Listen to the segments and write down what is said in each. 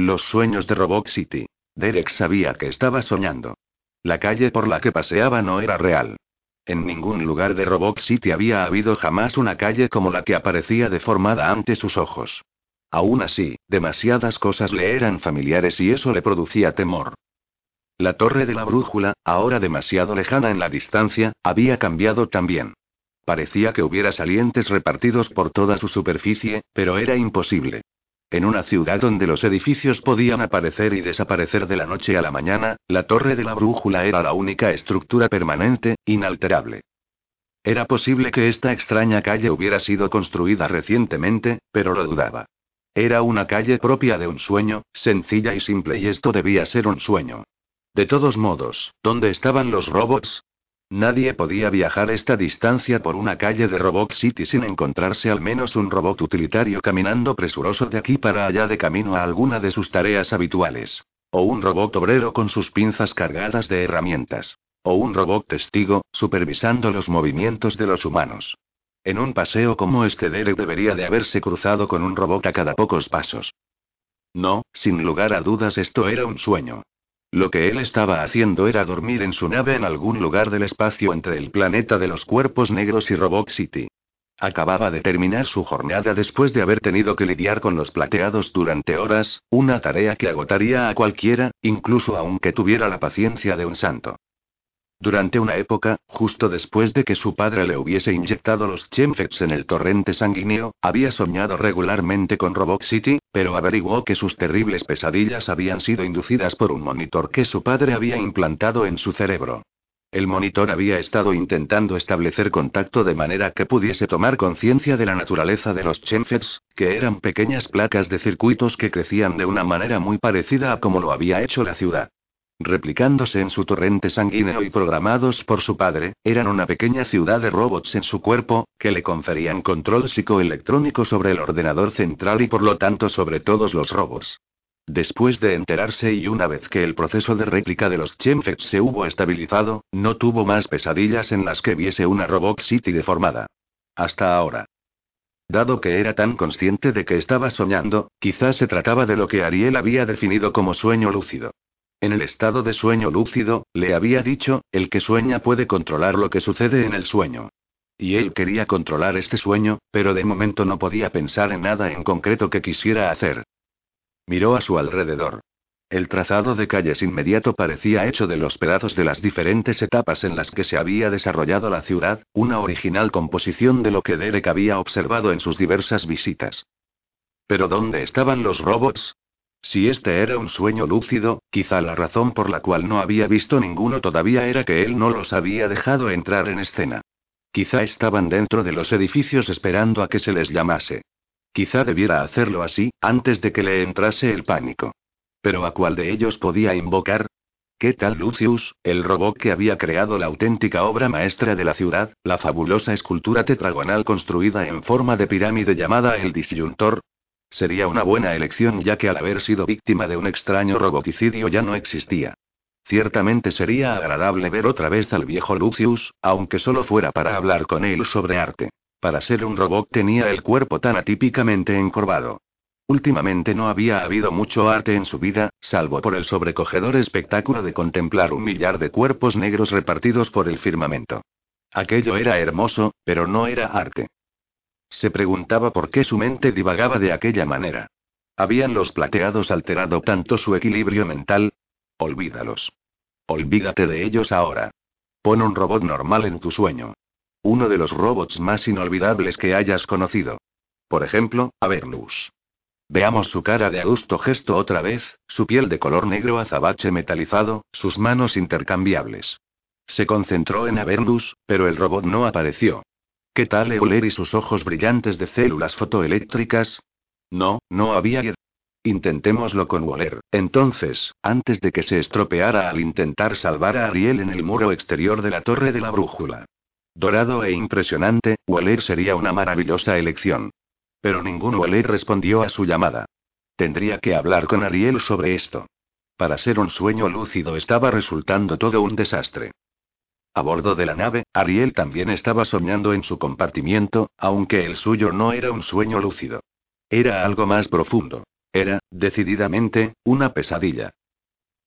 Los sueños de Robot City. Derek sabía que estaba soñando. La calle por la que paseaba no era real. En ningún lugar de Robot City había habido jamás una calle como la que aparecía deformada ante sus ojos. Aún así, demasiadas cosas le eran familiares y eso le producía temor. La torre de la brújula, ahora demasiado lejana en la distancia, había cambiado también. Parecía que hubiera salientes repartidos por toda su superficie, pero era imposible. En una ciudad donde los edificios podían aparecer y desaparecer de la noche a la mañana, la torre de la brújula era la única estructura permanente, inalterable. Era posible que esta extraña calle hubiera sido construida recientemente, pero lo dudaba. Era una calle propia de un sueño, sencilla y simple y esto debía ser un sueño. De todos modos, ¿dónde estaban los robots? Nadie podía viajar esta distancia por una calle de Robot City sin encontrarse al menos un robot utilitario caminando presuroso de aquí para allá de camino a alguna de sus tareas habituales. O un robot obrero con sus pinzas cargadas de herramientas. O un robot testigo, supervisando los movimientos de los humanos. En un paseo como este Derek debería de haberse cruzado con un robot a cada pocos pasos. No, sin lugar a dudas esto era un sueño. Lo que él estaba haciendo era dormir en su nave en algún lugar del espacio entre el planeta de los cuerpos negros y Robot City. Acababa de terminar su jornada después de haber tenido que lidiar con los plateados durante horas, una tarea que agotaría a cualquiera, incluso aunque tuviera la paciencia de un santo. Durante una época, justo después de que su padre le hubiese inyectado los chemfex en el torrente sanguíneo, había soñado regularmente con Robot City, pero averiguó que sus terribles pesadillas habían sido inducidas por un monitor que su padre había implantado en su cerebro. El monitor había estado intentando establecer contacto de manera que pudiese tomar conciencia de la naturaleza de los chemfex, que eran pequeñas placas de circuitos que crecían de una manera muy parecida a como lo había hecho la ciudad replicándose en su torrente sanguíneo y programados por su padre, eran una pequeña ciudad de robots en su cuerpo, que le conferían control psicoelectrónico sobre el ordenador central y por lo tanto sobre todos los robots. Después de enterarse y una vez que el proceso de réplica de los Chemfex se hubo estabilizado, no tuvo más pesadillas en las que viese una Robot City deformada. Hasta ahora. Dado que era tan consciente de que estaba soñando, quizás se trataba de lo que Ariel había definido como sueño lúcido. En el estado de sueño lúcido, le había dicho, el que sueña puede controlar lo que sucede en el sueño. Y él quería controlar este sueño, pero de momento no podía pensar en nada en concreto que quisiera hacer. Miró a su alrededor. El trazado de calles inmediato parecía hecho de los pedazos de las diferentes etapas en las que se había desarrollado la ciudad, una original composición de lo que Derek había observado en sus diversas visitas. Pero ¿dónde estaban los robots? Si este era un sueño lúcido, quizá la razón por la cual no había visto ninguno todavía era que él no los había dejado entrar en escena. Quizá estaban dentro de los edificios esperando a que se les llamase. Quizá debiera hacerlo así, antes de que le entrase el pánico. Pero ¿a cuál de ellos podía invocar? ¿Qué tal Lucius, el robot que había creado la auténtica obra maestra de la ciudad, la fabulosa escultura tetragonal construida en forma de pirámide llamada el disyuntor? Sería una buena elección ya que al haber sido víctima de un extraño roboticidio ya no existía. Ciertamente sería agradable ver otra vez al viejo Lucius, aunque solo fuera para hablar con él sobre arte. Para ser un robot tenía el cuerpo tan atípicamente encorvado. Últimamente no había habido mucho arte en su vida, salvo por el sobrecogedor espectáculo de contemplar un millar de cuerpos negros repartidos por el firmamento. Aquello era hermoso, pero no era arte. Se preguntaba por qué su mente divagaba de aquella manera. ¿Habían los plateados alterado tanto su equilibrio mental? Olvídalos. Olvídate de ellos ahora. Pon un robot normal en tu sueño. Uno de los robots más inolvidables que hayas conocido. Por ejemplo, Avernus. Veamos su cara de adusto gesto otra vez, su piel de color negro azabache metalizado, sus manos intercambiables. Se concentró en Avernus, pero el robot no apareció. ¿Qué tal Euler y sus ojos brillantes de células fotoeléctricas? No, no había. Intentémoslo con Waller. Entonces, antes de que se estropeara al intentar salvar a Ariel en el muro exterior de la torre de la brújula. Dorado e impresionante, Waller sería una maravillosa elección. Pero ningún Waller respondió a su llamada. Tendría que hablar con Ariel sobre esto. Para ser un sueño lúcido estaba resultando todo un desastre. A bordo de la nave, Ariel también estaba soñando en su compartimiento, aunque el suyo no era un sueño lúcido. Era algo más profundo. Era, decididamente, una pesadilla.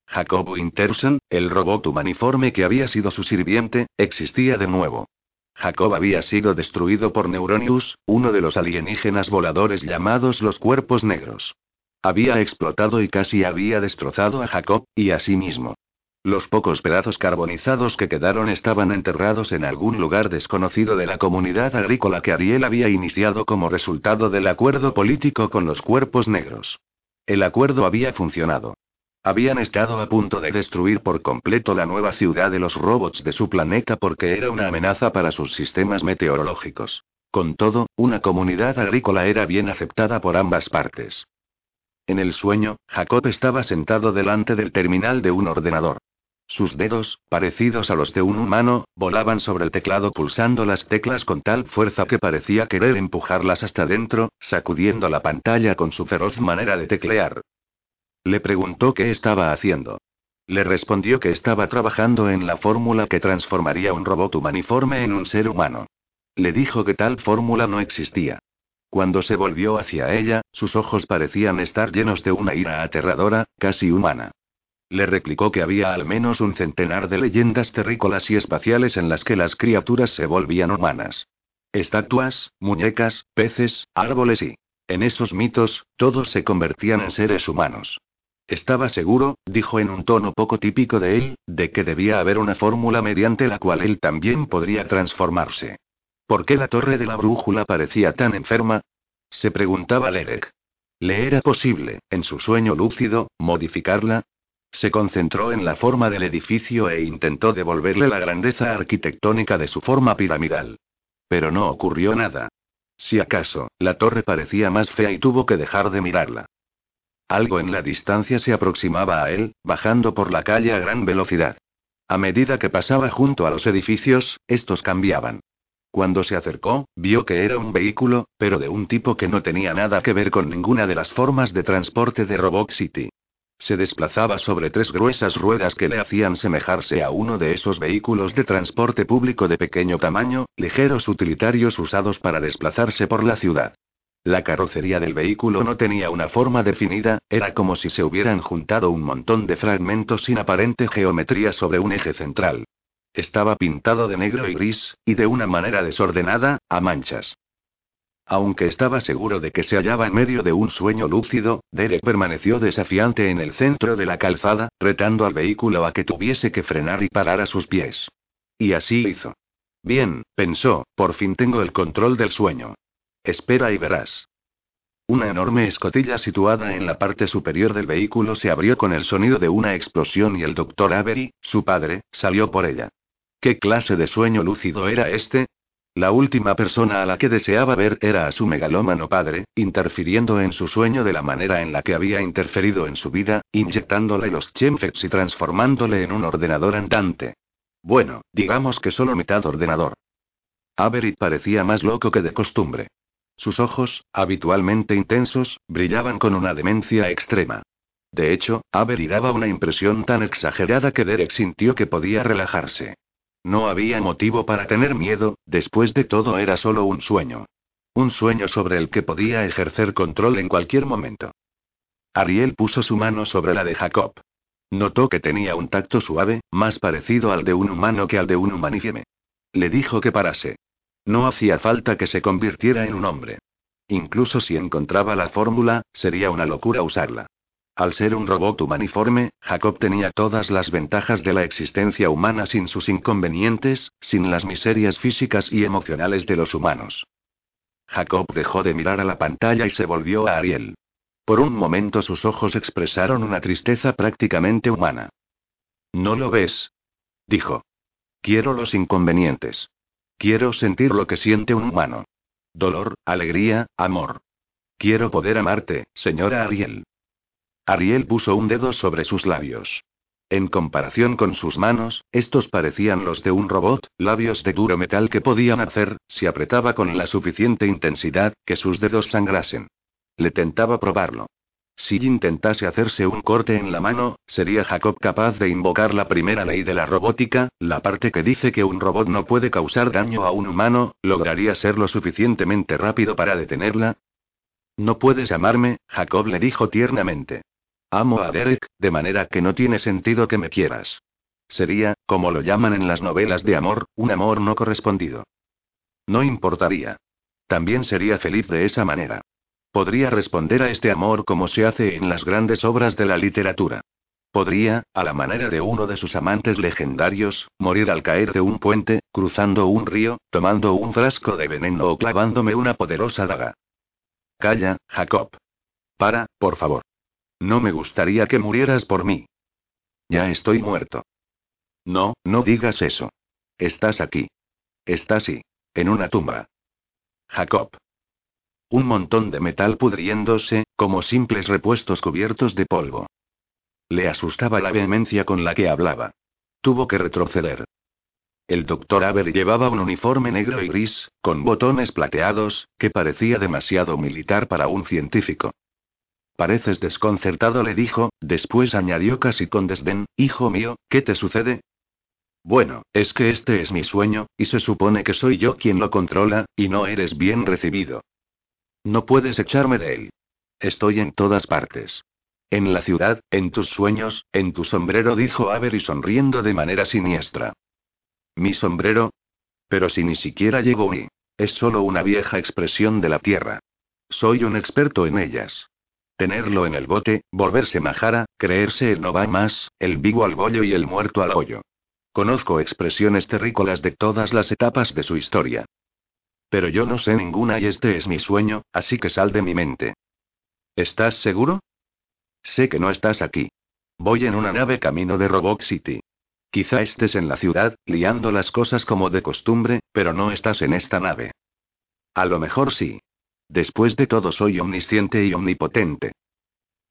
Jacob Winterson, el robot humaniforme que había sido su sirviente, existía de nuevo. Jacob había sido destruido por Neuronius, uno de los alienígenas voladores llamados los cuerpos negros. Había explotado y casi había destrozado a Jacob, y a sí mismo. Los pocos pedazos carbonizados que quedaron estaban enterrados en algún lugar desconocido de la comunidad agrícola que Ariel había iniciado como resultado del acuerdo político con los cuerpos negros. El acuerdo había funcionado. Habían estado a punto de destruir por completo la nueva ciudad de los robots de su planeta porque era una amenaza para sus sistemas meteorológicos. Con todo, una comunidad agrícola era bien aceptada por ambas partes. En el sueño, Jacob estaba sentado delante del terminal de un ordenador. Sus dedos, parecidos a los de un humano, volaban sobre el teclado pulsando las teclas con tal fuerza que parecía querer empujarlas hasta dentro, sacudiendo la pantalla con su feroz manera de teclear. Le preguntó qué estaba haciendo. Le respondió que estaba trabajando en la fórmula que transformaría un robot humaniforme en un ser humano. Le dijo que tal fórmula no existía. Cuando se volvió hacia ella, sus ojos parecían estar llenos de una ira aterradora, casi humana. Le replicó que había al menos un centenar de leyendas terrícolas y espaciales en las que las criaturas se volvían humanas. Estatuas, muñecas, peces, árboles y... En esos mitos, todos se convertían en seres humanos. Estaba seguro, dijo en un tono poco típico de él, de que debía haber una fórmula mediante la cual él también podría transformarse. ¿Por qué la torre de la brújula parecía tan enferma? Se preguntaba Lerek. ¿Le era posible, en su sueño lúcido, modificarla? Se concentró en la forma del edificio e intentó devolverle la grandeza arquitectónica de su forma piramidal. Pero no ocurrió nada. Si acaso, la torre parecía más fea y tuvo que dejar de mirarla. Algo en la distancia se aproximaba a él, bajando por la calle a gran velocidad. A medida que pasaba junto a los edificios, estos cambiaban. Cuando se acercó, vio que era un vehículo, pero de un tipo que no tenía nada que ver con ninguna de las formas de transporte de Robot City. Se desplazaba sobre tres gruesas ruedas que le hacían semejarse a uno de esos vehículos de transporte público de pequeño tamaño, ligeros utilitarios usados para desplazarse por la ciudad. La carrocería del vehículo no tenía una forma definida, era como si se hubieran juntado un montón de fragmentos sin aparente geometría sobre un eje central. Estaba pintado de negro y gris, y de una manera desordenada, a manchas. Aunque estaba seguro de que se hallaba en medio de un sueño lúcido, Derek permaneció desafiante en el centro de la calzada, retando al vehículo a que tuviese que frenar y parar a sus pies. Y así hizo. Bien, pensó, por fin tengo el control del sueño. Espera y verás. Una enorme escotilla situada en la parte superior del vehículo se abrió con el sonido de una explosión y el doctor Avery, su padre, salió por ella. ¿Qué clase de sueño lúcido era este? La última persona a la que deseaba ver era a su megalómano padre, interfiriendo en su sueño de la manera en la que había interferido en su vida, inyectándole los chemfex y transformándole en un ordenador andante. Bueno, digamos que solo mitad ordenador. Avery parecía más loco que de costumbre. Sus ojos, habitualmente intensos, brillaban con una demencia extrema. De hecho, Avery daba una impresión tan exagerada que Derek sintió que podía relajarse. No había motivo para tener miedo, después de todo era solo un sueño. Un sueño sobre el que podía ejercer control en cualquier momento. Ariel puso su mano sobre la de Jacob. Notó que tenía un tacto suave, más parecido al de un humano que al de un humanígeme. Le dijo que parase. No hacía falta que se convirtiera en un hombre. Incluso si encontraba la fórmula, sería una locura usarla. Al ser un robot humaniforme, Jacob tenía todas las ventajas de la existencia humana sin sus inconvenientes, sin las miserias físicas y emocionales de los humanos. Jacob dejó de mirar a la pantalla y se volvió a Ariel. Por un momento sus ojos expresaron una tristeza prácticamente humana. ¿No lo ves? dijo. Quiero los inconvenientes. Quiero sentir lo que siente un humano. Dolor, alegría, amor. Quiero poder amarte, señora Ariel. Ariel puso un dedo sobre sus labios. En comparación con sus manos, estos parecían los de un robot, labios de duro metal que podían hacer, si apretaba con la suficiente intensidad, que sus dedos sangrasen. Le tentaba probarlo. Si intentase hacerse un corte en la mano, ¿sería Jacob capaz de invocar la primera ley de la robótica, la parte que dice que un robot no puede causar daño a un humano, lograría ser lo suficientemente rápido para detenerla? No puedes amarme, Jacob le dijo tiernamente. Amo a Derek, de manera que no tiene sentido que me quieras. Sería, como lo llaman en las novelas de amor, un amor no correspondido. No importaría. También sería feliz de esa manera. Podría responder a este amor como se hace en las grandes obras de la literatura. Podría, a la manera de uno de sus amantes legendarios, morir al caer de un puente, cruzando un río, tomando un frasco de veneno o clavándome una poderosa daga. Calla, Jacob. Para, por favor. No me gustaría que murieras por mí. Ya estoy muerto. No, no digas eso. Estás aquí. Estás y. En una tumba. Jacob. Un montón de metal pudriéndose, como simples repuestos cubiertos de polvo. Le asustaba la vehemencia con la que hablaba. Tuvo que retroceder. El doctor Aver llevaba un uniforme negro y gris, con botones plateados, que parecía demasiado militar para un científico. Pareces desconcertado, le dijo, después añadió casi con desdén, Hijo mío, ¿qué te sucede? Bueno, es que este es mi sueño, y se supone que soy yo quien lo controla, y no eres bien recibido. No puedes echarme de él. Estoy en todas partes. En la ciudad, en tus sueños, en tu sombrero, dijo Avery sonriendo de manera siniestra. ¿Mi sombrero? Pero si ni siquiera llegó mi. Es solo una vieja expresión de la tierra. Soy un experto en ellas. Tenerlo en el bote, volverse majara, creerse el no va más, el vivo al bollo y el muerto al hoyo. Conozco expresiones terrícolas de todas las etapas de su historia. Pero yo no sé ninguna y este es mi sueño, así que sal de mi mente. ¿Estás seguro? Sé que no estás aquí. Voy en una nave camino de Robot City. Quizá estés en la ciudad, liando las cosas como de costumbre, pero no estás en esta nave. A lo mejor sí. Después de todo soy omnisciente y omnipotente.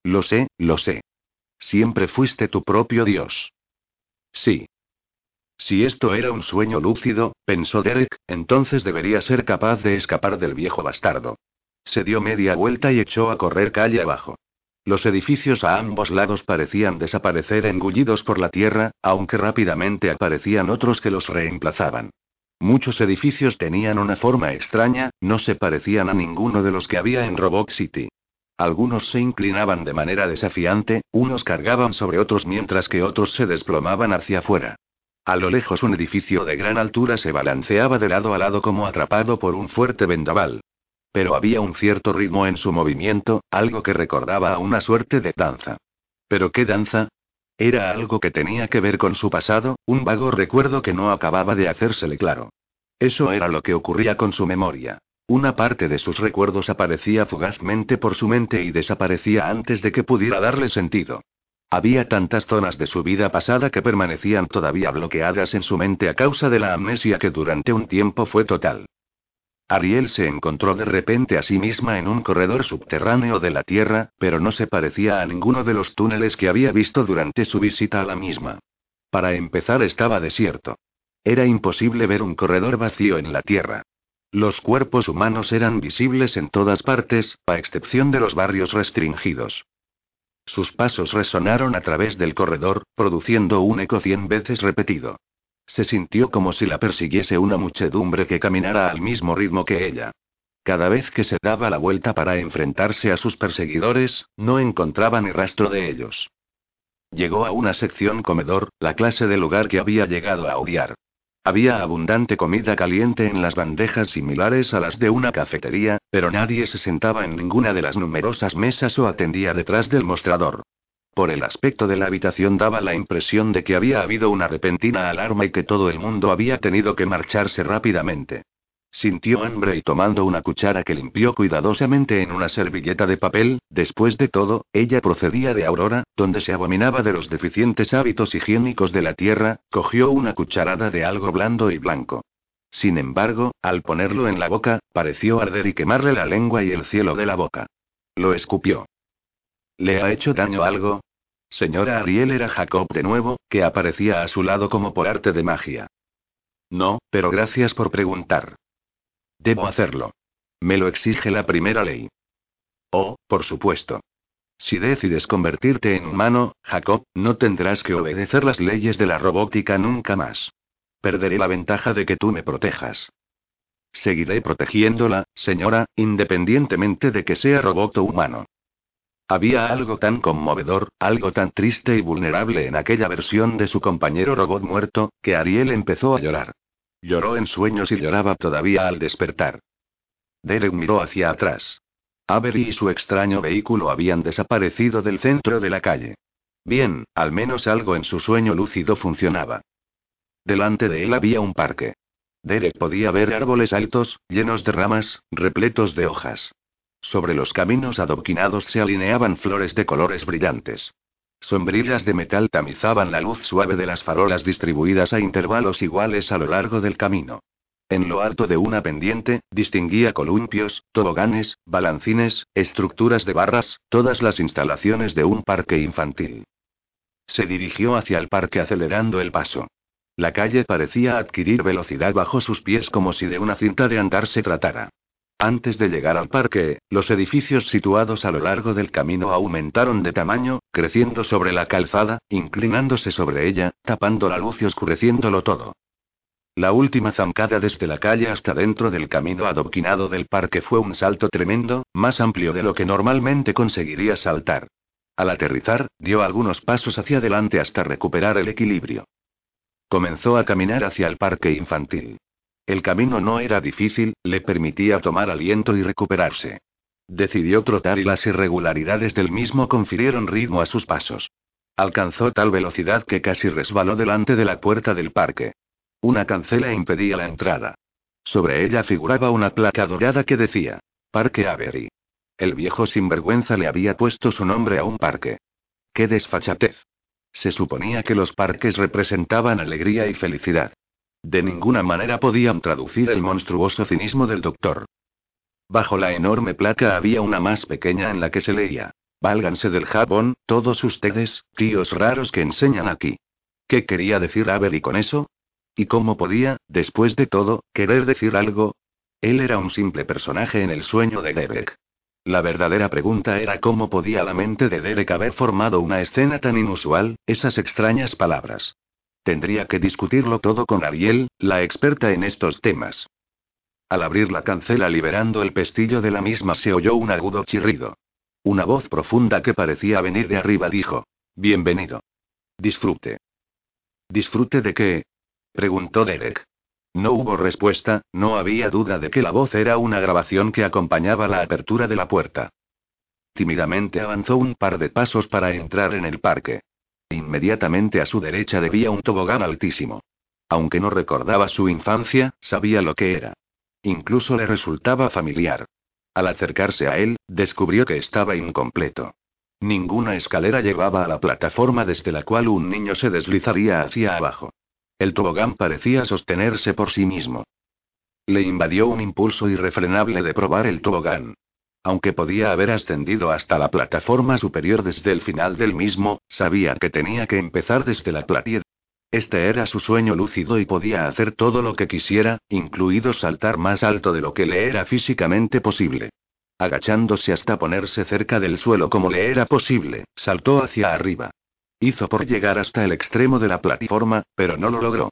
Lo sé, lo sé. Siempre fuiste tu propio Dios. Sí. Si esto era un sueño lúcido, pensó Derek, entonces debería ser capaz de escapar del viejo bastardo. Se dio media vuelta y echó a correr calle abajo. Los edificios a ambos lados parecían desaparecer engullidos por la tierra, aunque rápidamente aparecían otros que los reemplazaban. Muchos edificios tenían una forma extraña, no se parecían a ninguno de los que había en Robot City. Algunos se inclinaban de manera desafiante, unos cargaban sobre otros mientras que otros se desplomaban hacia afuera. A lo lejos un edificio de gran altura se balanceaba de lado a lado como atrapado por un fuerte vendaval. Pero había un cierto ritmo en su movimiento, algo que recordaba a una suerte de danza. ¿Pero qué danza? Era algo que tenía que ver con su pasado, un vago recuerdo que no acababa de hacérsele claro. Eso era lo que ocurría con su memoria. Una parte de sus recuerdos aparecía fugazmente por su mente y desaparecía antes de que pudiera darle sentido. Había tantas zonas de su vida pasada que permanecían todavía bloqueadas en su mente a causa de la amnesia que durante un tiempo fue total. Ariel se encontró de repente a sí misma en un corredor subterráneo de la Tierra, pero no se parecía a ninguno de los túneles que había visto durante su visita a la misma. Para empezar estaba desierto. Era imposible ver un corredor vacío en la Tierra. Los cuerpos humanos eran visibles en todas partes, a excepción de los barrios restringidos. Sus pasos resonaron a través del corredor, produciendo un eco cien veces repetido. Se sintió como si la persiguiese una muchedumbre que caminara al mismo ritmo que ella. Cada vez que se daba la vuelta para enfrentarse a sus perseguidores, no encontraba ni rastro de ellos. Llegó a una sección comedor, la clase de lugar que había llegado a odiar. Había abundante comida caliente en las bandejas similares a las de una cafetería, pero nadie se sentaba en ninguna de las numerosas mesas o atendía detrás del mostrador. Por el aspecto de la habitación daba la impresión de que había habido una repentina alarma y que todo el mundo había tenido que marcharse rápidamente. Sintió hambre y tomando una cuchara que limpió cuidadosamente en una servilleta de papel, después de todo, ella procedía de Aurora, donde se abominaba de los deficientes hábitos higiénicos de la tierra, cogió una cucharada de algo blando y blanco. Sin embargo, al ponerlo en la boca, pareció arder y quemarle la lengua y el cielo de la boca. Lo escupió. ¿Le ha hecho daño algo? Señora Ariel era Jacob de nuevo, que aparecía a su lado como por arte de magia. No, pero gracias por preguntar. Debo hacerlo. Me lo exige la primera ley. Oh, por supuesto. Si decides convertirte en humano, Jacob, no tendrás que obedecer las leyes de la robótica nunca más. Perderé la ventaja de que tú me protejas. Seguiré protegiéndola, señora, independientemente de que sea robot o humano. Había algo tan conmovedor, algo tan triste y vulnerable en aquella versión de su compañero robot muerto, que Ariel empezó a llorar. Lloró en sueños y lloraba todavía al despertar. Derek miró hacia atrás. Avery y su extraño vehículo habían desaparecido del centro de la calle. Bien, al menos algo en su sueño lúcido funcionaba. Delante de él había un parque. Derek podía ver árboles altos, llenos de ramas, repletos de hojas. Sobre los caminos adoquinados se alineaban flores de colores brillantes. Sombrillas de metal tamizaban la luz suave de las farolas distribuidas a intervalos iguales a lo largo del camino. En lo alto de una pendiente, distinguía columpios, toboganes, balancines, estructuras de barras, todas las instalaciones de un parque infantil. Se dirigió hacia el parque acelerando el paso. La calle parecía adquirir velocidad bajo sus pies como si de una cinta de andar se tratara. Antes de llegar al parque, los edificios situados a lo largo del camino aumentaron de tamaño, creciendo sobre la calzada, inclinándose sobre ella, tapando la luz y oscureciéndolo todo. La última zancada desde la calle hasta dentro del camino adoquinado del parque fue un salto tremendo, más amplio de lo que normalmente conseguiría saltar. Al aterrizar, dio algunos pasos hacia adelante hasta recuperar el equilibrio. Comenzó a caminar hacia el parque infantil. El camino no era difícil, le permitía tomar aliento y recuperarse. Decidió trotar y las irregularidades del mismo confirieron ritmo a sus pasos. Alcanzó tal velocidad que casi resbaló delante de la puerta del parque. Una cancela impedía la entrada. Sobre ella figuraba una placa dorada que decía, Parque Avery. El viejo sinvergüenza le había puesto su nombre a un parque. ¡Qué desfachatez! Se suponía que los parques representaban alegría y felicidad. De ninguna manera podían traducir el monstruoso cinismo del doctor. Bajo la enorme placa había una más pequeña en la que se leía. Válganse del jabón, todos ustedes, tíos raros que enseñan aquí. ¿Qué quería decir Avery con eso? ¿Y cómo podía, después de todo, querer decir algo? Él era un simple personaje en el sueño de Derek. La verdadera pregunta era cómo podía la mente de Derek haber formado una escena tan inusual, esas extrañas palabras. Tendría que discutirlo todo con Ariel, la experta en estos temas. Al abrir la cancela liberando el pestillo de la misma se oyó un agudo chirrido. Una voz profunda que parecía venir de arriba dijo. Bienvenido. Disfrute. ¿Disfrute de qué? preguntó Derek. No hubo respuesta, no había duda de que la voz era una grabación que acompañaba la apertura de la puerta. Tímidamente avanzó un par de pasos para entrar en el parque. Inmediatamente a su derecha debía un tobogán altísimo. Aunque no recordaba su infancia, sabía lo que era. Incluso le resultaba familiar. Al acercarse a él, descubrió que estaba incompleto. Ninguna escalera llevaba a la plataforma desde la cual un niño se deslizaría hacia abajo. El tobogán parecía sostenerse por sí mismo. Le invadió un impulso irrefrenable de probar el tobogán. Aunque podía haber ascendido hasta la plataforma superior desde el final del mismo, sabía que tenía que empezar desde la platier. Este era su sueño lúcido y podía hacer todo lo que quisiera, incluido saltar más alto de lo que le era físicamente posible. Agachándose hasta ponerse cerca del suelo como le era posible, saltó hacia arriba. Hizo por llegar hasta el extremo de la plataforma, pero no lo logró.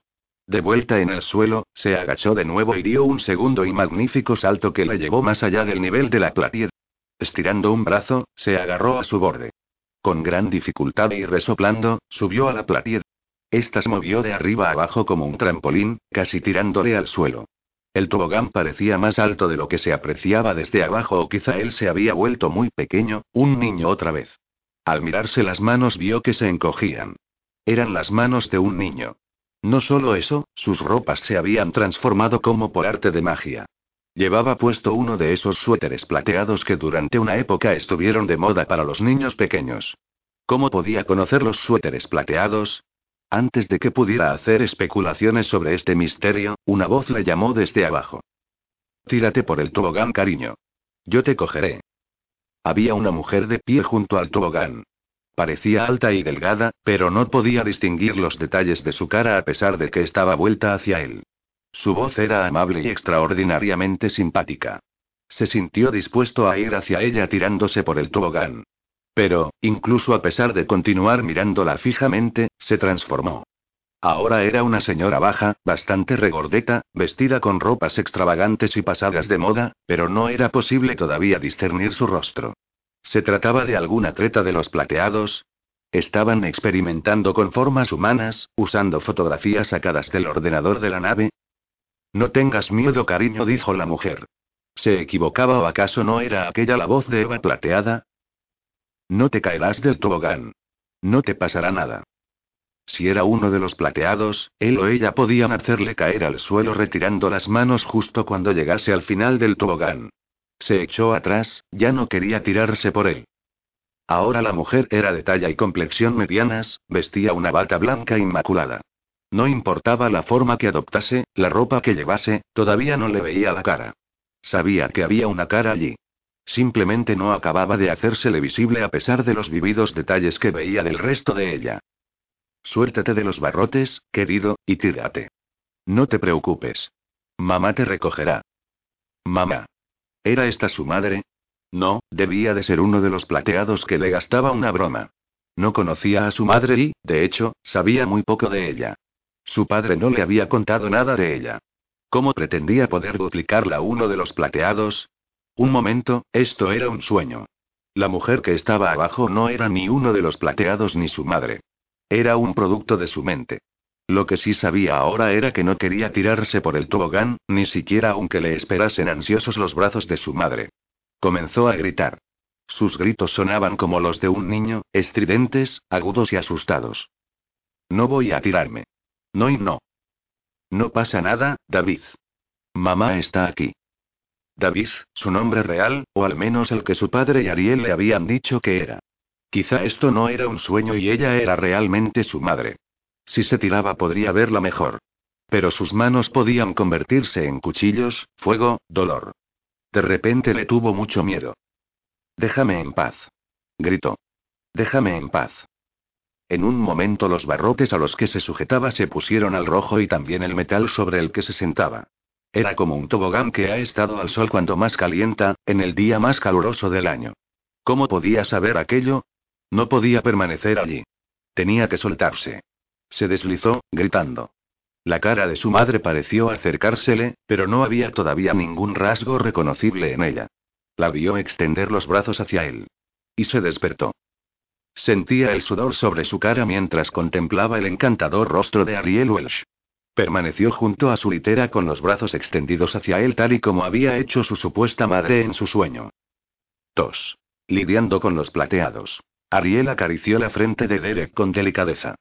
De vuelta en el suelo, se agachó de nuevo y dio un segundo y magnífico salto que le llevó más allá del nivel de la platier. Estirando un brazo, se agarró a su borde. Con gran dificultad y resoplando, subió a la platier. Esta se movió de arriba abajo como un trampolín, casi tirándole al suelo. El tobogán parecía más alto de lo que se apreciaba desde abajo o quizá él se había vuelto muy pequeño, un niño otra vez. Al mirarse las manos vio que se encogían. Eran las manos de un niño. No solo eso, sus ropas se habían transformado como por arte de magia. Llevaba puesto uno de esos suéteres plateados que durante una época estuvieron de moda para los niños pequeños. ¿Cómo podía conocer los suéteres plateados? Antes de que pudiera hacer especulaciones sobre este misterio, una voz le llamó desde abajo. Tírate por el tobogán, cariño. Yo te cogeré. Había una mujer de pie junto al tobogán. Parecía alta y delgada, pero no podía distinguir los detalles de su cara a pesar de que estaba vuelta hacia él. Su voz era amable y extraordinariamente simpática. Se sintió dispuesto a ir hacia ella tirándose por el tobogán. Pero, incluso a pesar de continuar mirándola fijamente, se transformó. Ahora era una señora baja, bastante regordeta, vestida con ropas extravagantes y pasadas de moda, pero no era posible todavía discernir su rostro. ¿Se trataba de alguna treta de los plateados? ¿Estaban experimentando con formas humanas, usando fotografías sacadas del ordenador de la nave? No tengas miedo, cariño, dijo la mujer. ¿Se equivocaba o acaso no era aquella la voz de Eva plateada? No te caerás del tobogán. No te pasará nada. Si era uno de los plateados, él o ella podían hacerle caer al suelo retirando las manos justo cuando llegase al final del tobogán. Se echó atrás, ya no quería tirarse por él. Ahora la mujer era de talla y complexión medianas, vestía una bata blanca inmaculada. No importaba la forma que adoptase, la ropa que llevase, todavía no le veía la cara. Sabía que había una cara allí. Simplemente no acababa de hacérsele visible a pesar de los vividos detalles que veía del resto de ella. Suéltate de los barrotes, querido, y tírate. No te preocupes. Mamá te recogerá. Mamá. ¿Era esta su madre? No, debía de ser uno de los plateados que le gastaba una broma. No conocía a su madre y, de hecho, sabía muy poco de ella. Su padre no le había contado nada de ella. ¿Cómo pretendía poder duplicarla uno de los plateados? Un momento, esto era un sueño. La mujer que estaba abajo no era ni uno de los plateados ni su madre. Era un producto de su mente. Lo que sí sabía ahora era que no quería tirarse por el tobogán, ni siquiera aunque le esperasen ansiosos los brazos de su madre. Comenzó a gritar. Sus gritos sonaban como los de un niño, estridentes, agudos y asustados. No voy a tirarme. No y no. No pasa nada, David. Mamá está aquí. David, su nombre real, o al menos el que su padre y Ariel le habían dicho que era. Quizá esto no era un sueño y ella era realmente su madre. Si se tiraba podría verla mejor. Pero sus manos podían convertirse en cuchillos, fuego, dolor. De repente le tuvo mucho miedo. Déjame en paz. Gritó. Déjame en paz. En un momento los barrotes a los que se sujetaba se pusieron al rojo y también el metal sobre el que se sentaba. Era como un tobogán que ha estado al sol cuando más calienta, en el día más caluroso del año. ¿Cómo podía saber aquello? No podía permanecer allí. Tenía que soltarse. Se deslizó, gritando. La cara de su madre pareció acercársele, pero no había todavía ningún rasgo reconocible en ella. La vio extender los brazos hacia él. Y se despertó. Sentía el sudor sobre su cara mientras contemplaba el encantador rostro de Ariel Welsh. Permaneció junto a su litera con los brazos extendidos hacia él tal y como había hecho su supuesta madre en su sueño. Tos. Lidiando con los plateados. Ariel acarició la frente de Derek con delicadeza.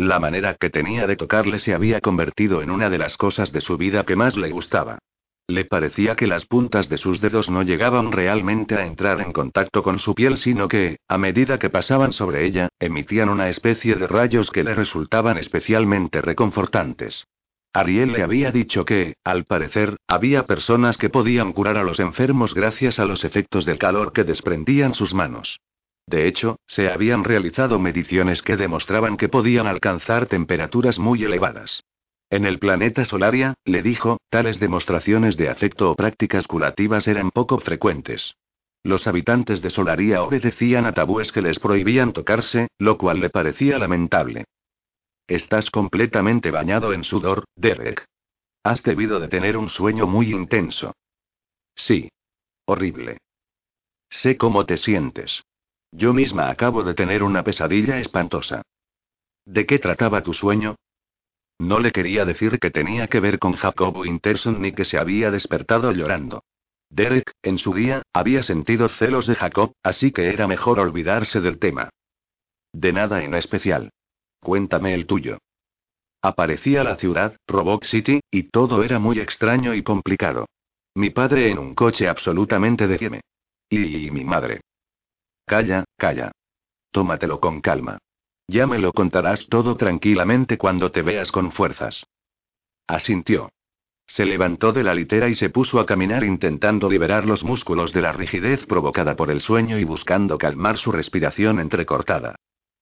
La manera que tenía de tocarle se había convertido en una de las cosas de su vida que más le gustaba. Le parecía que las puntas de sus dedos no llegaban realmente a entrar en contacto con su piel, sino que, a medida que pasaban sobre ella, emitían una especie de rayos que le resultaban especialmente reconfortantes. Ariel le había dicho que, al parecer, había personas que podían curar a los enfermos gracias a los efectos del calor que desprendían sus manos. De hecho, se habían realizado mediciones que demostraban que podían alcanzar temperaturas muy elevadas. En el planeta Solaria, le dijo, tales demostraciones de afecto o prácticas curativas eran poco frecuentes. Los habitantes de Solaria obedecían a tabúes que les prohibían tocarse, lo cual le parecía lamentable. Estás completamente bañado en sudor, Derek. Has debido de tener un sueño muy intenso. Sí. Horrible. Sé cómo te sientes. Yo misma acabo de tener una pesadilla espantosa. ¿De qué trataba tu sueño? No le quería decir que tenía que ver con Jacob Winterson ni que se había despertado llorando. Derek, en su día, había sentido celos de Jacob, así que era mejor olvidarse del tema. De nada en especial. Cuéntame el tuyo. Aparecía la ciudad, Robot City, y todo era muy extraño y complicado. Mi padre en un coche absolutamente de Y, y mi madre. Calla, calla. Tómatelo con calma. Ya me lo contarás todo tranquilamente cuando te veas con fuerzas. Asintió. Se levantó de la litera y se puso a caminar intentando liberar los músculos de la rigidez provocada por el sueño y buscando calmar su respiración entrecortada.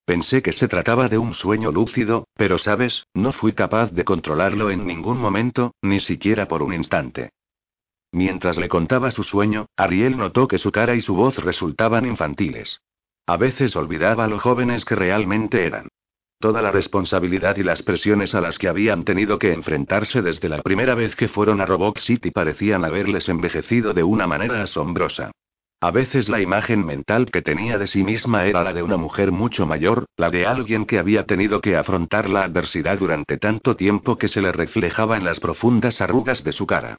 Pensé que se trataba de un sueño lúcido, pero sabes, no fui capaz de controlarlo en ningún momento, ni siquiera por un instante. Mientras le contaba su sueño, Ariel notó que su cara y su voz resultaban infantiles. A veces olvidaba lo jóvenes que realmente eran. Toda la responsabilidad y las presiones a las que habían tenido que enfrentarse desde la primera vez que fueron a Robot City parecían haberles envejecido de una manera asombrosa. A veces la imagen mental que tenía de sí misma era la de una mujer mucho mayor, la de alguien que había tenido que afrontar la adversidad durante tanto tiempo que se le reflejaba en las profundas arrugas de su cara.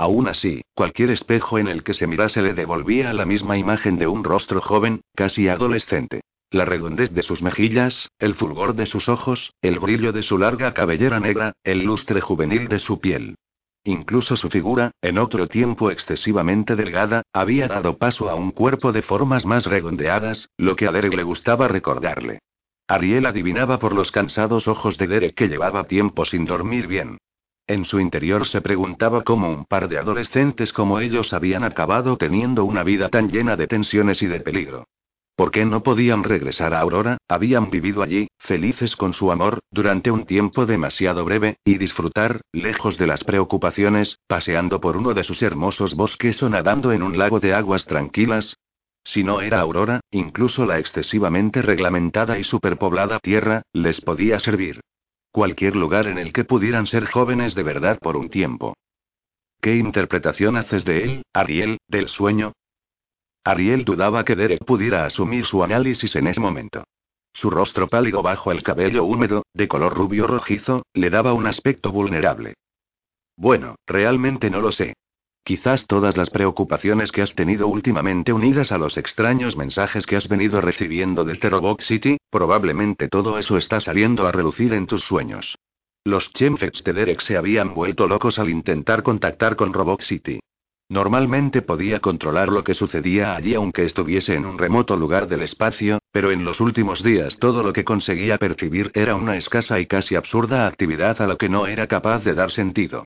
Aún así, cualquier espejo en el que se mirase le devolvía la misma imagen de un rostro joven, casi adolescente. La redondez de sus mejillas, el fulgor de sus ojos, el brillo de su larga cabellera negra, el lustre juvenil de su piel. Incluso su figura, en otro tiempo excesivamente delgada, había dado paso a un cuerpo de formas más redondeadas, lo que a Derek le gustaba recordarle. Ariel adivinaba por los cansados ojos de Derek que llevaba tiempo sin dormir bien. En su interior se preguntaba cómo un par de adolescentes como ellos habían acabado teniendo una vida tan llena de tensiones y de peligro. ¿Por qué no podían regresar a Aurora? Habían vivido allí, felices con su amor, durante un tiempo demasiado breve, y disfrutar, lejos de las preocupaciones, paseando por uno de sus hermosos bosques o nadando en un lago de aguas tranquilas. Si no era Aurora, incluso la excesivamente reglamentada y superpoblada tierra, les podía servir. Cualquier lugar en el que pudieran ser jóvenes de verdad por un tiempo. ¿Qué interpretación haces de él, Ariel, del sueño? Ariel dudaba que Derek pudiera asumir su análisis en ese momento. Su rostro pálido bajo el cabello húmedo, de color rubio rojizo, le daba un aspecto vulnerable. Bueno, realmente no lo sé. Quizás todas las preocupaciones que has tenido últimamente unidas a los extraños mensajes que has venido recibiendo desde Robot City, probablemente todo eso está saliendo a relucir en tus sueños. Los Chemfets de Derek se habían vuelto locos al intentar contactar con Robot City. Normalmente podía controlar lo que sucedía allí aunque estuviese en un remoto lugar del espacio, pero en los últimos días todo lo que conseguía percibir era una escasa y casi absurda actividad a la que no era capaz de dar sentido.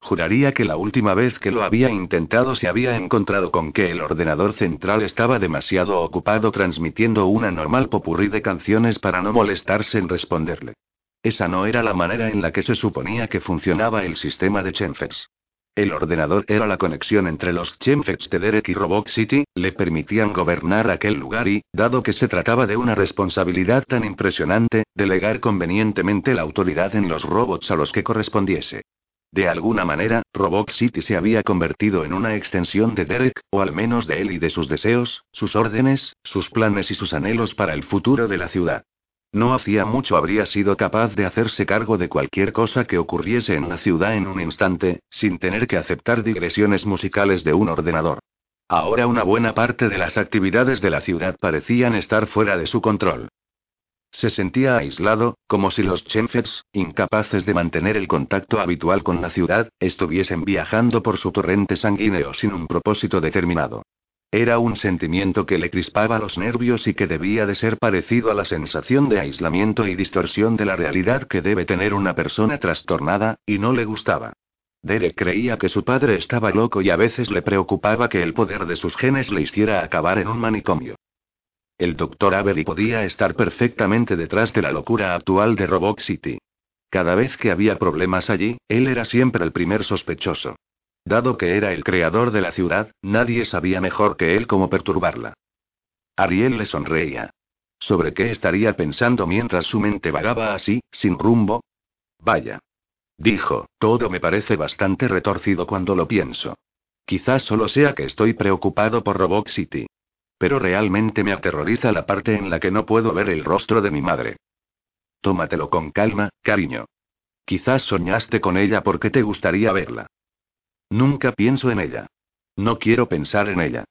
Juraría que la última vez que lo había intentado se había encontrado con que el ordenador central estaba demasiado ocupado transmitiendo una normal popurrí de canciones para no molestarse en responderle. Esa no era la manera en la que se suponía que funcionaba el sistema de Chenfers. El ordenador era la conexión entre los Chemfets de Derek y Robot City, le permitían gobernar aquel lugar y, dado que se trataba de una responsabilidad tan impresionante, delegar convenientemente la autoridad en los robots a los que correspondiese. De alguna manera, Robot City se había convertido en una extensión de Derek, o al menos de él y de sus deseos, sus órdenes, sus planes y sus anhelos para el futuro de la ciudad. No hacía mucho habría sido capaz de hacerse cargo de cualquier cosa que ocurriese en la ciudad en un instante, sin tener que aceptar digresiones musicales de un ordenador. Ahora una buena parte de las actividades de la ciudad parecían estar fuera de su control. Se sentía aislado, como si los Chenfets, incapaces de mantener el contacto habitual con la ciudad, estuviesen viajando por su torrente sanguíneo sin un propósito determinado. Era un sentimiento que le crispaba los nervios y que debía de ser parecido a la sensación de aislamiento y distorsión de la realidad que debe tener una persona trastornada, y no le gustaba. Derek creía que su padre estaba loco y a veces le preocupaba que el poder de sus genes le hiciera acabar en un manicomio. El doctor Avery podía estar perfectamente detrás de la locura actual de Robot City. Cada vez que había problemas allí, él era siempre el primer sospechoso. Dado que era el creador de la ciudad, nadie sabía mejor que él cómo perturbarla. Ariel le sonreía. ¿Sobre qué estaría pensando mientras su mente vagaba así, sin rumbo? Vaya. Dijo, todo me parece bastante retorcido cuando lo pienso. Quizás solo sea que estoy preocupado por Robot City. Pero realmente me aterroriza la parte en la que no puedo ver el rostro de mi madre. Tómatelo con calma, cariño. Quizás soñaste con ella porque te gustaría verla. Nunca pienso en ella. No quiero pensar en ella.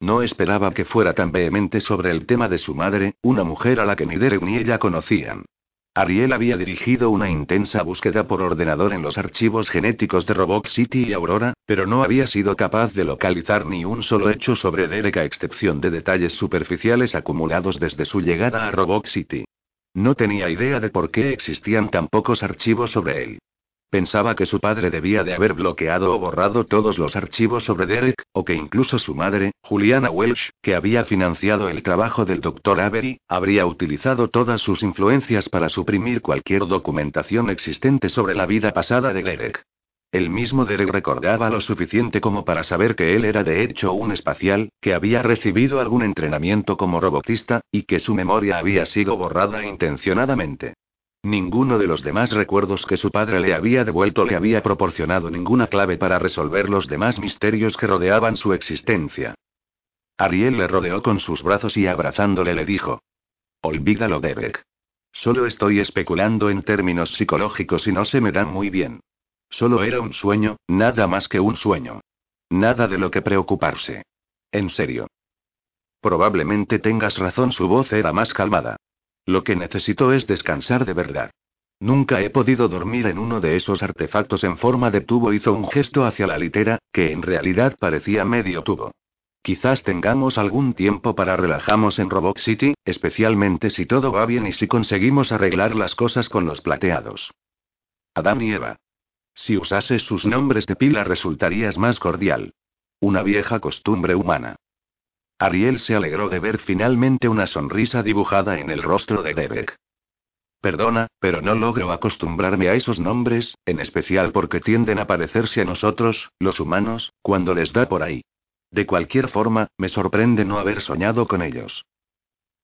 No esperaba que fuera tan vehemente sobre el tema de su madre, una mujer a la que ni Derek ni ella conocían. Ariel había dirigido una intensa búsqueda por ordenador en los archivos genéticos de Robot City y Aurora, pero no había sido capaz de localizar ni un solo hecho sobre Derek a excepción de detalles superficiales acumulados desde su llegada a Robot City. No tenía idea de por qué existían tan pocos archivos sobre él. Pensaba que su padre debía de haber bloqueado o borrado todos los archivos sobre Derek, o que incluso su madre, Juliana Welsh, que había financiado el trabajo del Dr. Avery, habría utilizado todas sus influencias para suprimir cualquier documentación existente sobre la vida pasada de Derek. El mismo Derek recordaba lo suficiente como para saber que él era de hecho un espacial, que había recibido algún entrenamiento como robotista, y que su memoria había sido borrada intencionadamente. Ninguno de los demás recuerdos que su padre le había devuelto le había proporcionado ninguna clave para resolver los demás misterios que rodeaban su existencia. Ariel le rodeó con sus brazos y abrazándole le dijo. Olvídalo, Derek. Solo estoy especulando en términos psicológicos y no se me dan muy bien. Solo era un sueño, nada más que un sueño. Nada de lo que preocuparse. En serio. Probablemente tengas razón, su voz era más calmada. Lo que necesito es descansar de verdad. Nunca he podido dormir en uno de esos artefactos en forma de tubo. Hizo un gesto hacia la litera, que en realidad parecía medio tubo. Quizás tengamos algún tiempo para relajarnos en Robot City, especialmente si todo va bien y si conseguimos arreglar las cosas con los plateados. Adán y Eva. Si usases sus nombres de pila resultarías más cordial. Una vieja costumbre humana. Ariel se alegró de ver finalmente una sonrisa dibujada en el rostro de Derek. Perdona, pero no logro acostumbrarme a esos nombres, en especial porque tienden a parecerse a nosotros, los humanos, cuando les da por ahí. De cualquier forma, me sorprende no haber soñado con ellos.